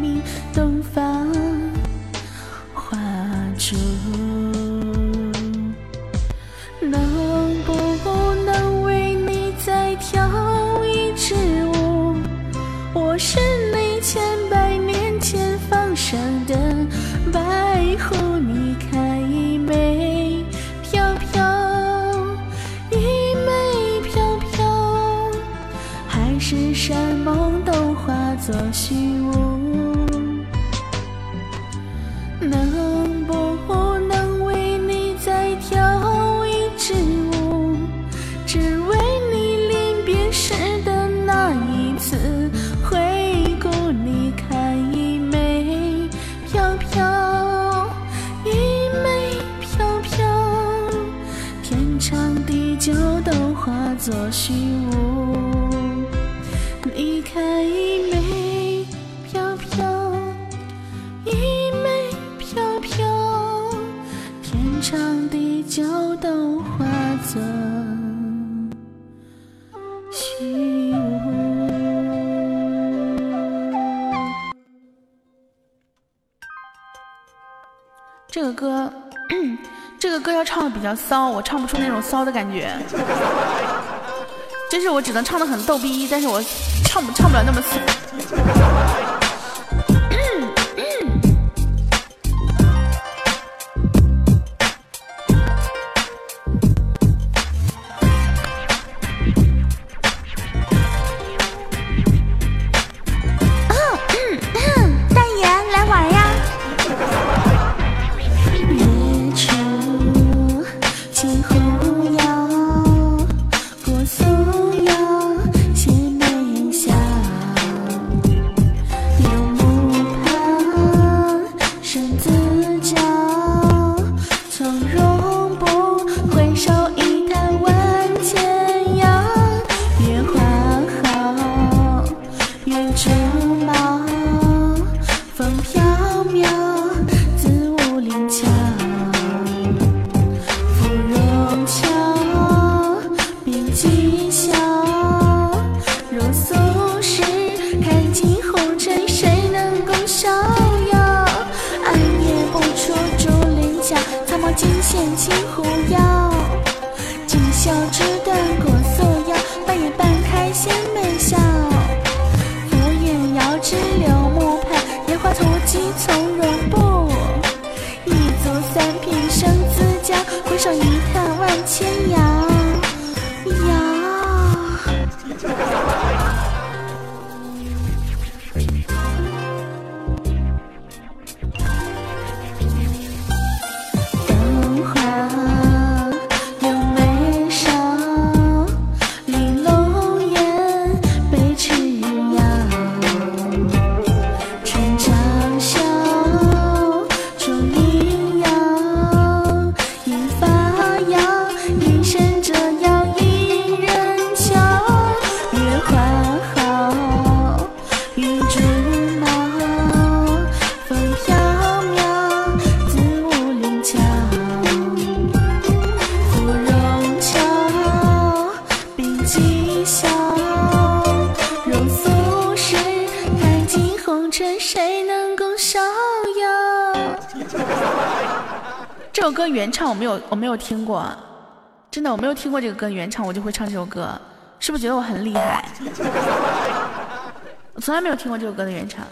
骚，我唱不出那种骚的感觉。就是我只能唱的很逗逼，但是我唱不唱不了那么骚。有，我没有听过，真的我没有听过这个歌原唱，我就会唱这首歌，是不是觉得我很厉害？[laughs] 我从来没有听过这首歌的原唱。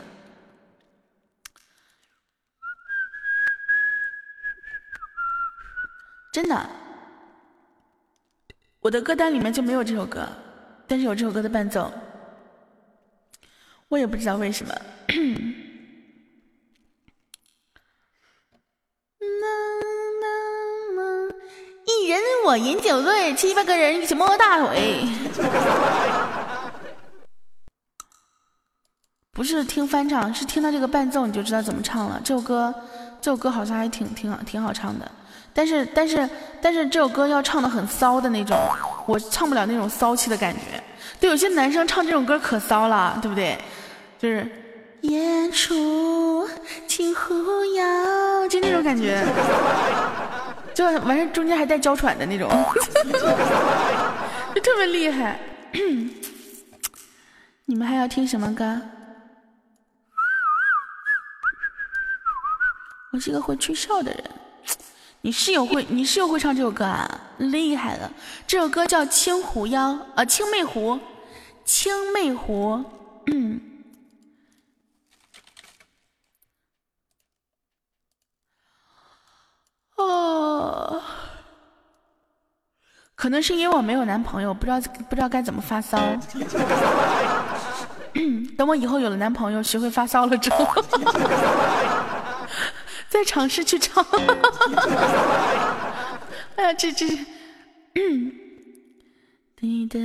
真的，我的歌单里面就没有这首歌，但是有这首歌的伴奏，我也不知道为什么。[clears throat] 一人我饮酒醉，七八个人一起摸大腿。[laughs] 不是听翻唱，是听到这个伴奏你就知道怎么唱了。这首歌，这首歌好像还挺挺好，挺好唱的。但是但是但是这首歌要唱的很骚的那种，我唱不了那种骚气的感觉。对，有些男生唱这种歌可骚了，对不对？就是夜出清湖摇，就那种感觉，就就完事中间还带娇喘的那种，[laughs] 就特别厉害。[clears throat] 你们还要听什么歌？我是个会吹哨的人。你室友会，你室友会唱这首歌啊？厉害了！这首歌叫《青狐妖》啊，《青媚狐》，《青媚狐》。嗯。哦。[sighs] 可能是因为我没有男朋友，不知道不知道该怎么发骚。[clears throat] 等我以后有了男朋友，学会发骚了之后，[laughs] 再尝试去唱。[laughs] 哎呀，这这，[clears throat] 滴答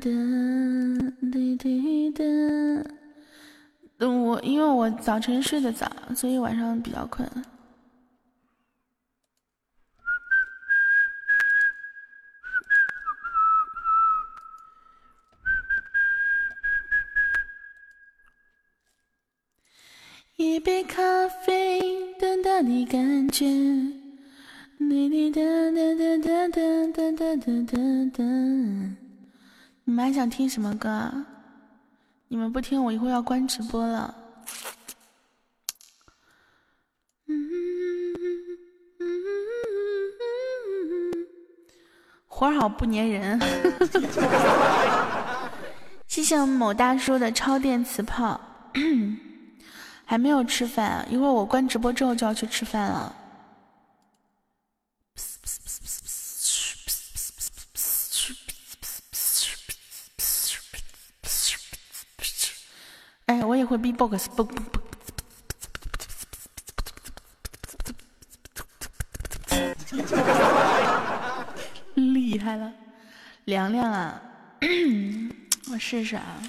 答，滴滴答。我因为我早晨睡得早，所以晚上比较困。一杯咖啡，淡淡的感觉。滴滴答答答答答答答答答。你们还想听什么歌？你们不听，我一会儿要关直播了。活好不粘人。[laughs] 谢谢我们某大叔的超电磁炮。还没有吃饭，一会儿我关直播之后就要去吃饭了。哎，我也会 B-box，不不不，厉害了，凉凉啊，[clears throat] 我试试啊，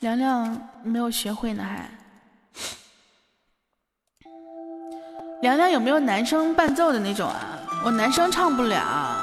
凉凉没有学会呢还。凉凉有没有男生伴奏的那种啊？我男生唱不了。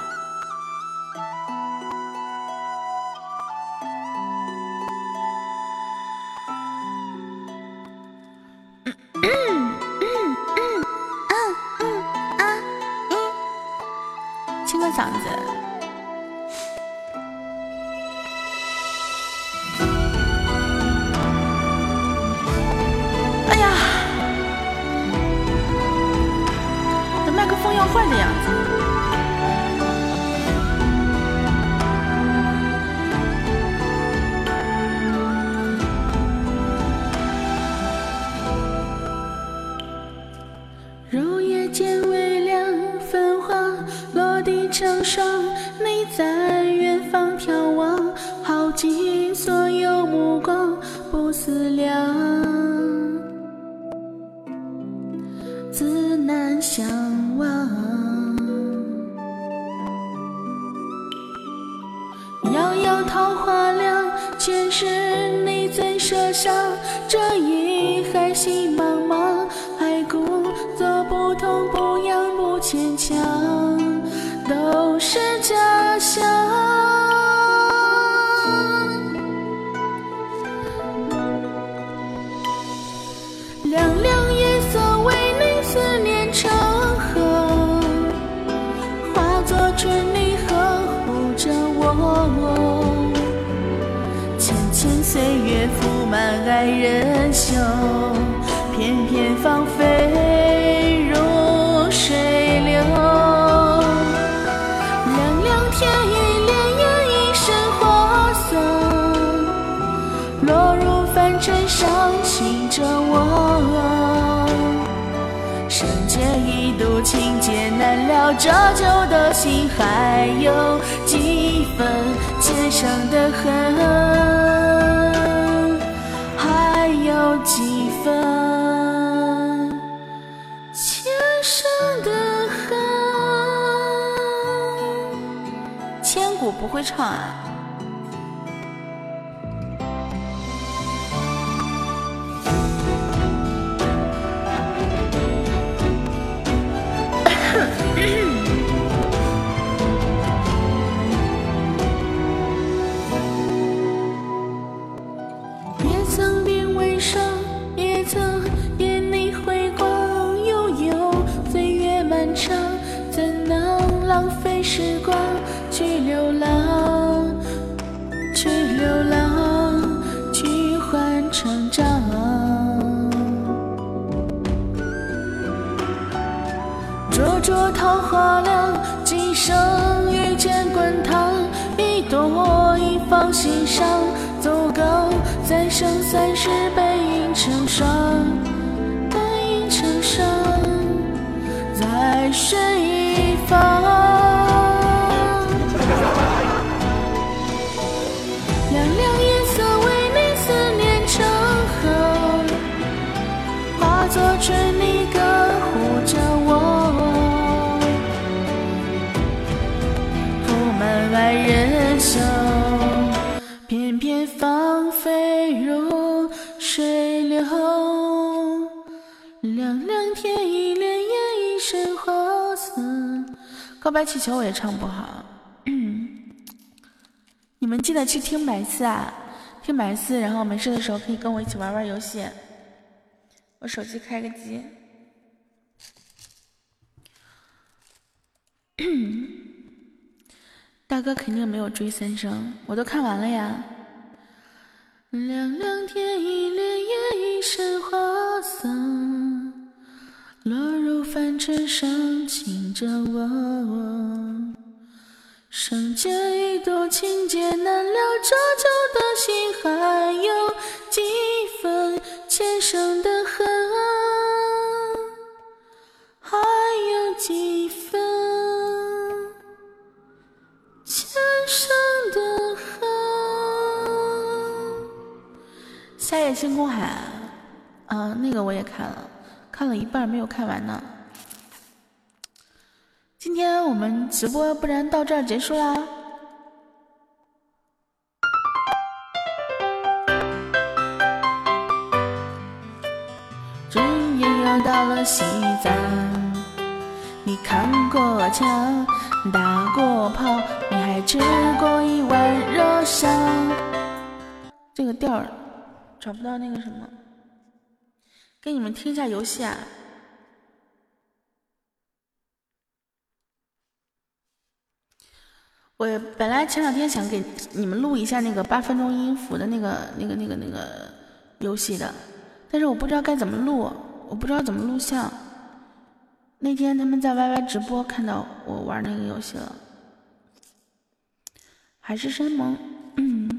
心上，走高，再生三世告白气球我也唱不好。[clears throat] 你们记得去听百思啊，听百思，然后没事的时候可以跟我一起玩玩游戏。我手机开个机。[clears throat] 大哥肯定没有追三生，我都看完了呀。凉凉天一帘夜，一身花色。落入凡尘上，情着我。生前一度情结难了，折旧的心还有几分前生的恨，还有几分前生的恨。夏夜星空海，啊，那个我也看了。看了一半没有看完呢。今天我们直播不然到这儿结束啦。转眼又到了西藏，你扛过枪，打过炮，你还吃过一碗热香。这个调儿找不到那个什么。给你们听一下游戏啊！我本来前两天想给你们录一下那个八分钟音符的那个、那个、那个、那个游戏的，但是我不知道该怎么录，我不知道怎么录像。那天他们在 YY 直播看到我玩那个游戏了，海誓山盟，嗯。[clears throat]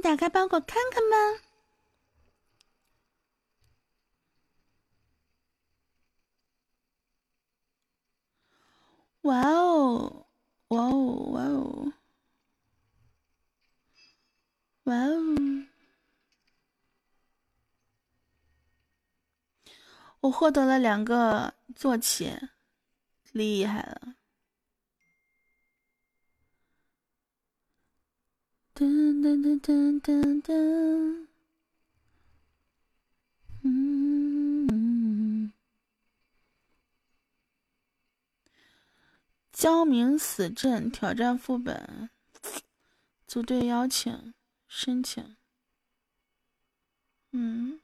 打开包裹看看吗！哇哦，哇哦，哇哦，哇哦！我获得了两个坐骑，厉害了！噔噔噔噔噔噔，嗯，[coughs] 焦明死阵挑战副本，组队邀请申请，嗯，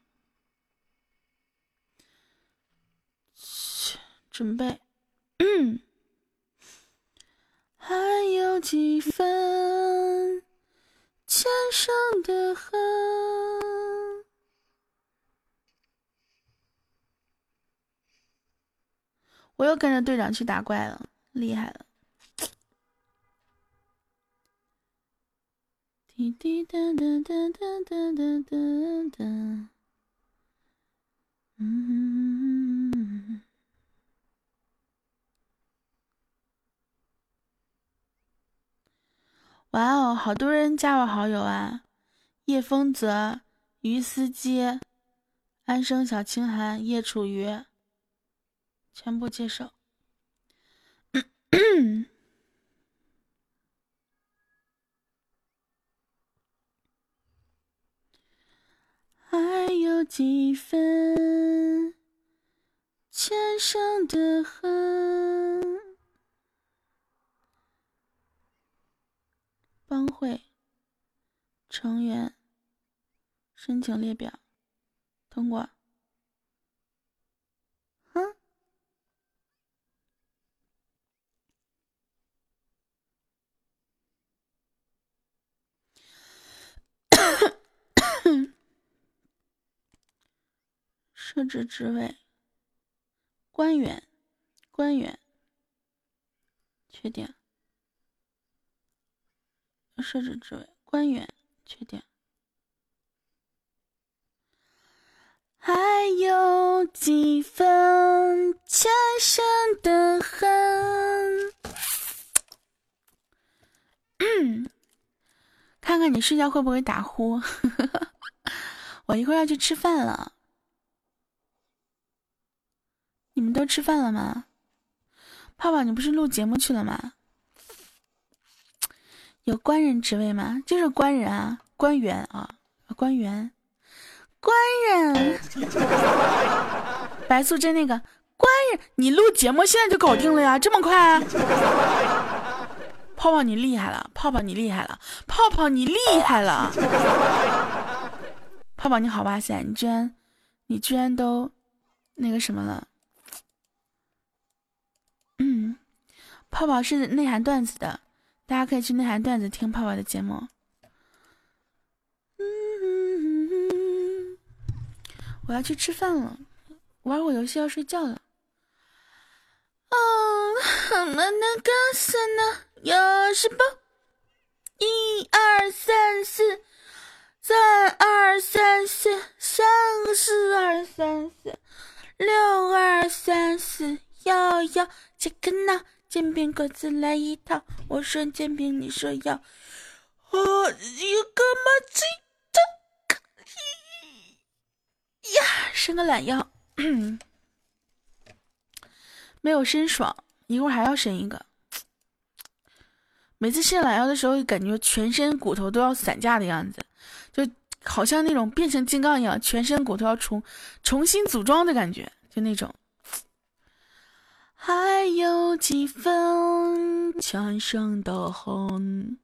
准备，嗯。还有几分。前生的恨，我又跟着队长去打怪了，厉害了！滴滴答答答答答答答，嗯。哇哦，好多人加我好友啊！叶风泽、于思基、安生小清寒、叶楚瑜，全部接受。[clears throat] 还有几分前生的恨。帮会成员申请列表。通过。设置职位，官员，官员，确定。设置职位，官员，确定。还有几分前生的恨。看看你睡觉会不会打呼？[laughs] 我一会儿要去吃饭了。你们都吃饭了吗？泡泡，你不是录节目去了吗？有官人职位吗？就是官人啊，官员啊，官员，官人。[laughs] 白素贞那个官人，你录节目现在就搞定了呀？这么快？啊泡泡你厉害了，泡泡你厉害了，泡泡你厉害了，泡泡你好哇塞，你居然，你居然都那个什么了？嗯，泡泡是内涵段子的，大家可以去内涵段子听泡泡的节目。嗯，我要去吃饭了，玩会游戏要睡觉了。嗯，那那个什么，有什么？一二三四，三二三四，三四二三四，六二三四，幺幺。切克闹，煎饼果子来一套。我说煎饼，你说要。哦，一个么子的，呀，伸个懒腰，没有伸爽，一会儿还要伸一个。每次伸懒腰的时候，感觉全身骨头都要散架的样子，就好像那种变成金刚一样，全身骨头要重重新组装的感觉，就那种。还有几分前生的恨，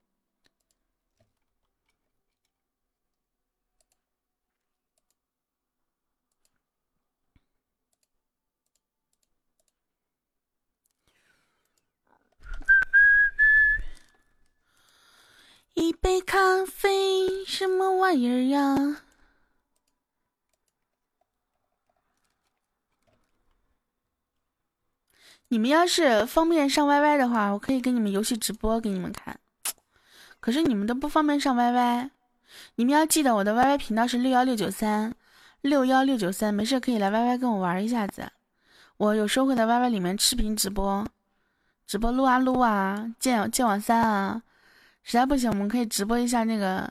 一杯咖啡，什么玩意儿呀？你们要是方便上 YY 的话，我可以给你们游戏直播给你们看。可是你们都不方便上 YY，你们要记得我的 YY 频道是六幺六九三六幺六九三，没事可以来 YY 跟我玩一下子。我有时候会在 YY 里面视频直播，直播撸啊撸啊，剑剑网三啊。实在不行，我们可以直播一下那个，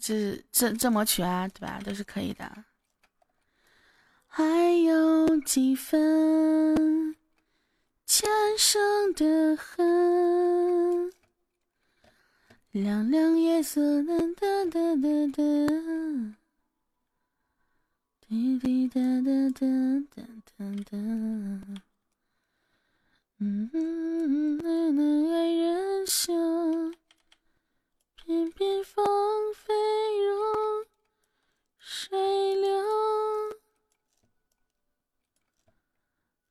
就是这这魔曲啊，对吧？都是可以的。还有几分。前生的恨，凉凉夜色，哒哒哒哒哒，滴滴答答答答答答，嗯嗯嗯嗯，爱人香，片片芳菲如水流，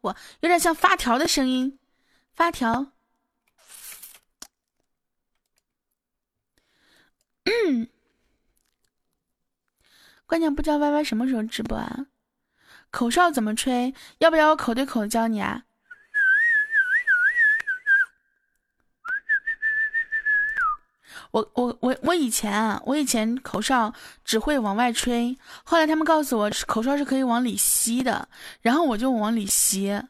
我，有点像发条的声音。发条，嗯，关键不知道歪歪什么时候直播啊？口哨怎么吹？要不要我口对口教你啊？我我我我以前啊，我以前口哨只会往外吹，后来他们告诉我口哨是可以往里吸的，然后我就往里吸。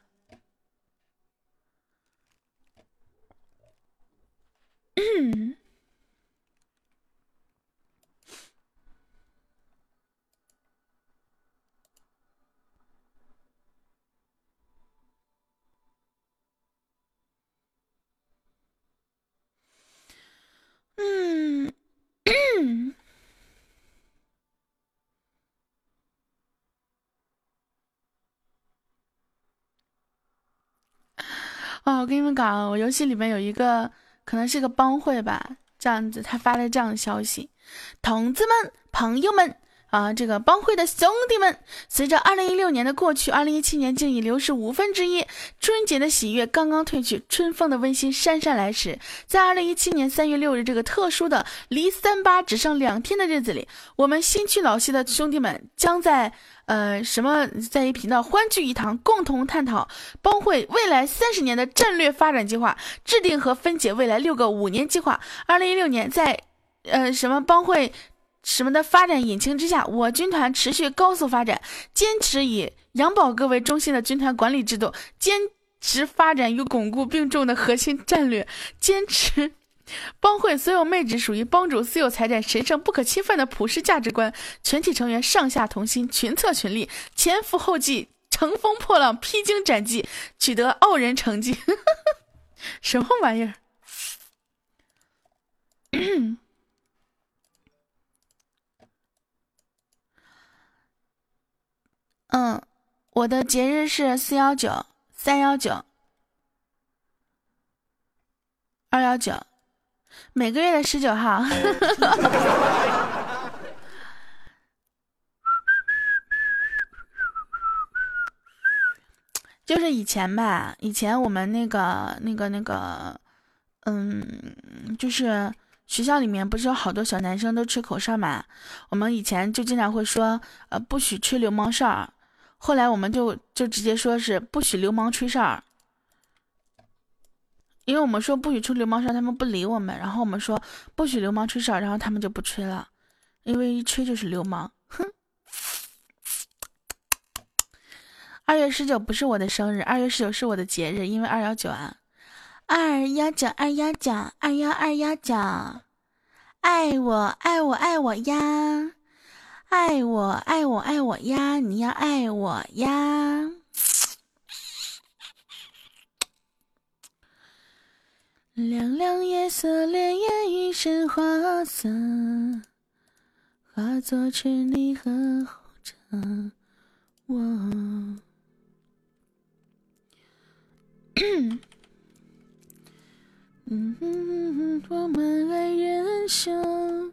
嗯。嗯 [clears throat] 啊我跟你们讲我游戏里面有一个可能是个帮会吧这样子他发了这样的消息。同志们朋友们啊，这个帮会的兄弟们，随着二零一六年的过去，二零一七年竟已流逝五分之一，春节的喜悦刚刚褪去，春风的温馨姗姗来迟。在二零一七年三月六日这个特殊的离三八只剩两天的日子里，我们新区老西的兄弟们将在呃什么在一频道欢聚一堂，共同探讨帮会未来三十年的战略发展计划，制定和分解未来六个五年计划。二零一六年在呃什么帮会。什么的发展引擎之下，我军团持续高速发展，坚持以杨宝哥为中心的军团管理制度，坚持发展与巩固并重的核心战略，坚持帮会所有妹纸属于帮主私有财产，神圣不可侵犯的普世价值观，全体成员上下同心，群策群力，前赴后继，乘风破浪，披荆斩棘，取得傲人成绩。[laughs] 什么玩意儿？[coughs] 嗯，我的节日是四幺九、三幺九、二幺九，每个月的十九号。[laughs] 就是以前吧，以前我们那个、那个、那个，嗯，就是学校里面不是有好多小男生都吹口哨嘛？我们以前就经常会说，呃，不许吹流氓哨。后来我们就就直接说是不许流氓吹哨，因为我们说不许吹流氓哨，他们不理我们。然后我们说不许流氓吹哨，然后他们就不吹了，因为一吹就是流氓。哼。二月十九不是我的生日，二月十九是我的节日，因为二幺九啊，二幺九二幺九二幺二幺九，爱我爱我爱我呀。爱我，爱我，爱我呀！你要爱我呀！凉凉夜色，潋滟一身花色，化作痴你呵护着我。嗯哼哼哼，我们爱人生。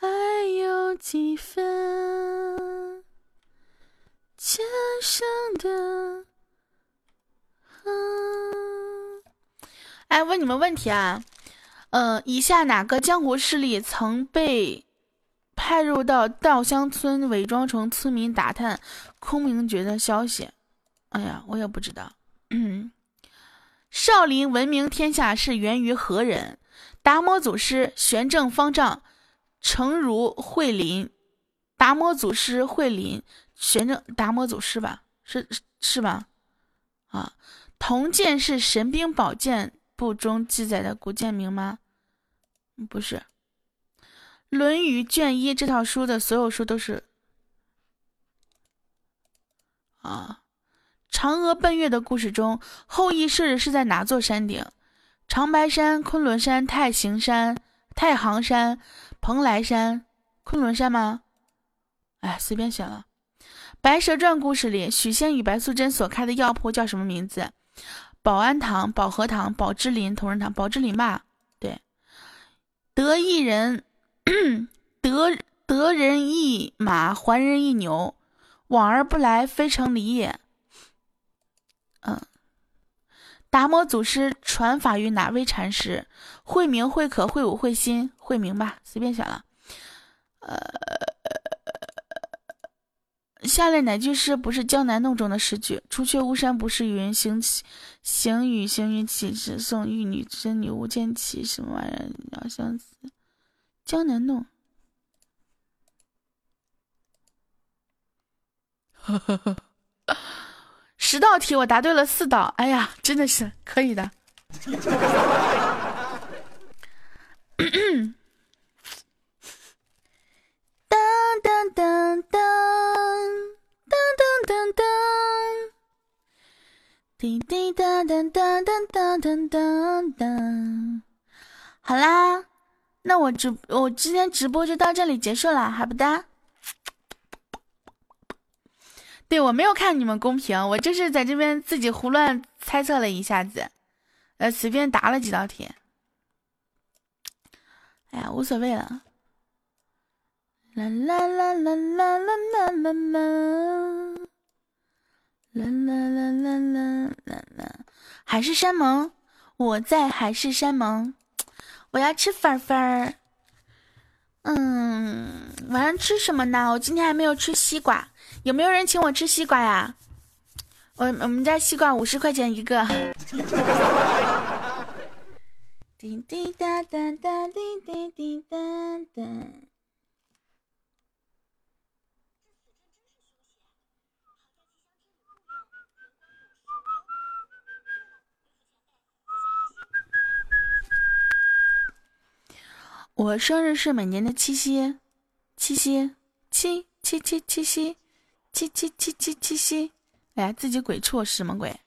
还有几分前生的嗯哎，问你们问题啊，嗯，以下哪个江湖势力曾被派入到稻香村，伪装成村民打探空明诀的消息？哎呀，我也不知道。嗯，少林闻名天下是源于何人？达摩祖师、玄正方丈。诚如慧林，达摩祖师慧林，玄正达摩祖师吧，是是吧？啊，铜剑是神兵宝剑部中记载的古剑名吗？不是，《论语》卷一这套书的所有书都是啊。嫦娥奔月的故事中，后羿射日是在哪座山顶？长白山、昆仑山、太行山、太行山。蓬莱山、昆仑山吗？哎，随便选了。《白蛇传》故事里，许仙与白素贞所开的药铺叫什么名字？保安堂、保和堂、宝芝林、同仁堂、宝芝林吧？对。得一人，得得人一马，还人一牛，往而不来，非成礼也。嗯。达摩祖师传法于哪位禅师？慧明、慧可、慧武、慧心、慧明吧，随便选了。呃，下列哪句诗不是《江南弄》中的诗句？除却巫山不是云，行行雨行云起时，送玉女织女巫见起，什么玩意儿？要相思，《江南弄》。十道题我答对了四道，哎呀，真的是可以的。噔噔噔噔噔噔噔噔，滴滴答答答答答答答答。好啦，那我直我今天直播就到这里结束了，还不哒？对我没有看你们公屏，我就是在这边自己胡乱猜测了一下子，呃，随便答了几道题。哎呀，无所谓了。啦啦啦啦啦啦啦啦啦，啦啦啦啦啦啦啦，海誓山盟，我在海誓山盟，我要吃粉粉儿。嗯，晚上吃什么呢？我今天还没有吃西瓜，有没有人请我吃西瓜呀？我我们家西瓜五十块钱一个。[laughs] 滴滴答答答，滴滴滴答答。我生日是每年的七夕，七夕，七七七七夕，七七七七七夕。哎，自己鬼畜是什么鬼？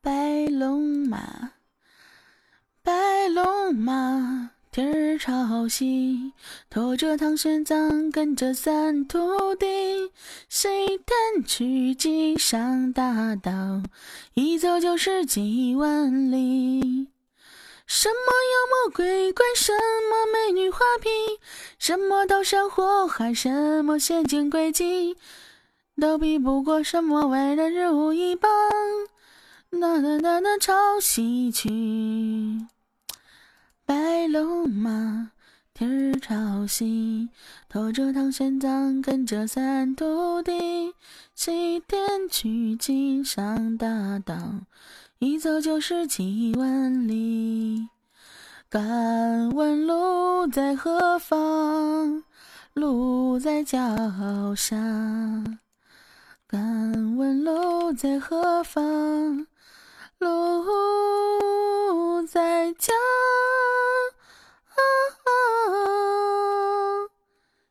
白龙马，白龙马，天儿朝西，驮着唐玄奘，跟着三徒弟，西天取经上大道，一走就是几万里。什么妖魔鬼怪，什么美女花瓶，什么刀山火海，什么陷阱诡计，都比不过什么万人如意棒。那那那那朝西去，白龙马，天儿朝西，驮着唐玄奘，跟着三徒弟，西天取经上大道，一走就是几万里。敢问路在何方？路在脚下。敢问路在何方？路在脚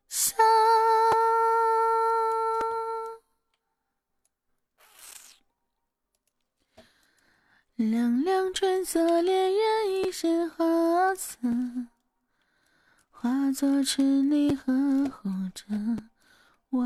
下。凉凉春色，恋人一身花色，化作池里呵护着我。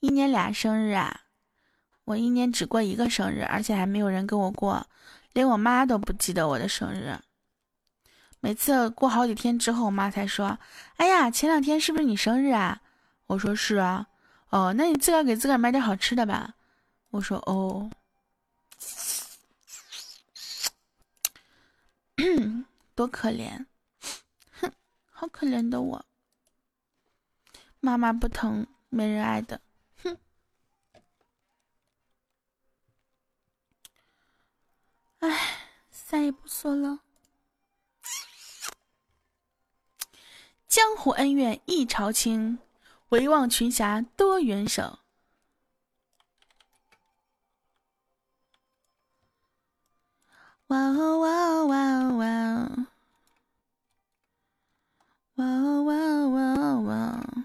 一年俩生日啊！我一年只过一个生日，而且还没有人跟我过，连我妈都不记得我的生日。每次过好几天之后，我妈才说：“哎呀，前两天是不是你生日啊？”我说：“是啊。”哦，那你自个儿给自个儿买点好吃的吧。我说：“哦。[coughs] ”多可怜，哼，好可怜的我，妈妈不疼，没人爱的。唉，再也不说了。江湖恩怨一朝清，唯望群侠多元首。哇哦哇哦哇哦哇哦，哇哦哇哦哇哦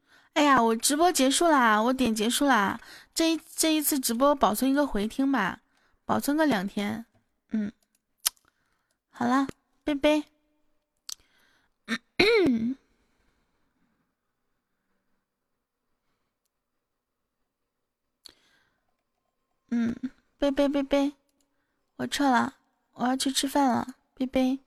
哎呀，我直播结束啦，我点结束啦。这一这一次直播保存一个回听吧，保存个两天。嗯，好了，拜拜。[clears throat] 嗯，拜拜拜拜，我撤了，我要去吃饭了，拜拜。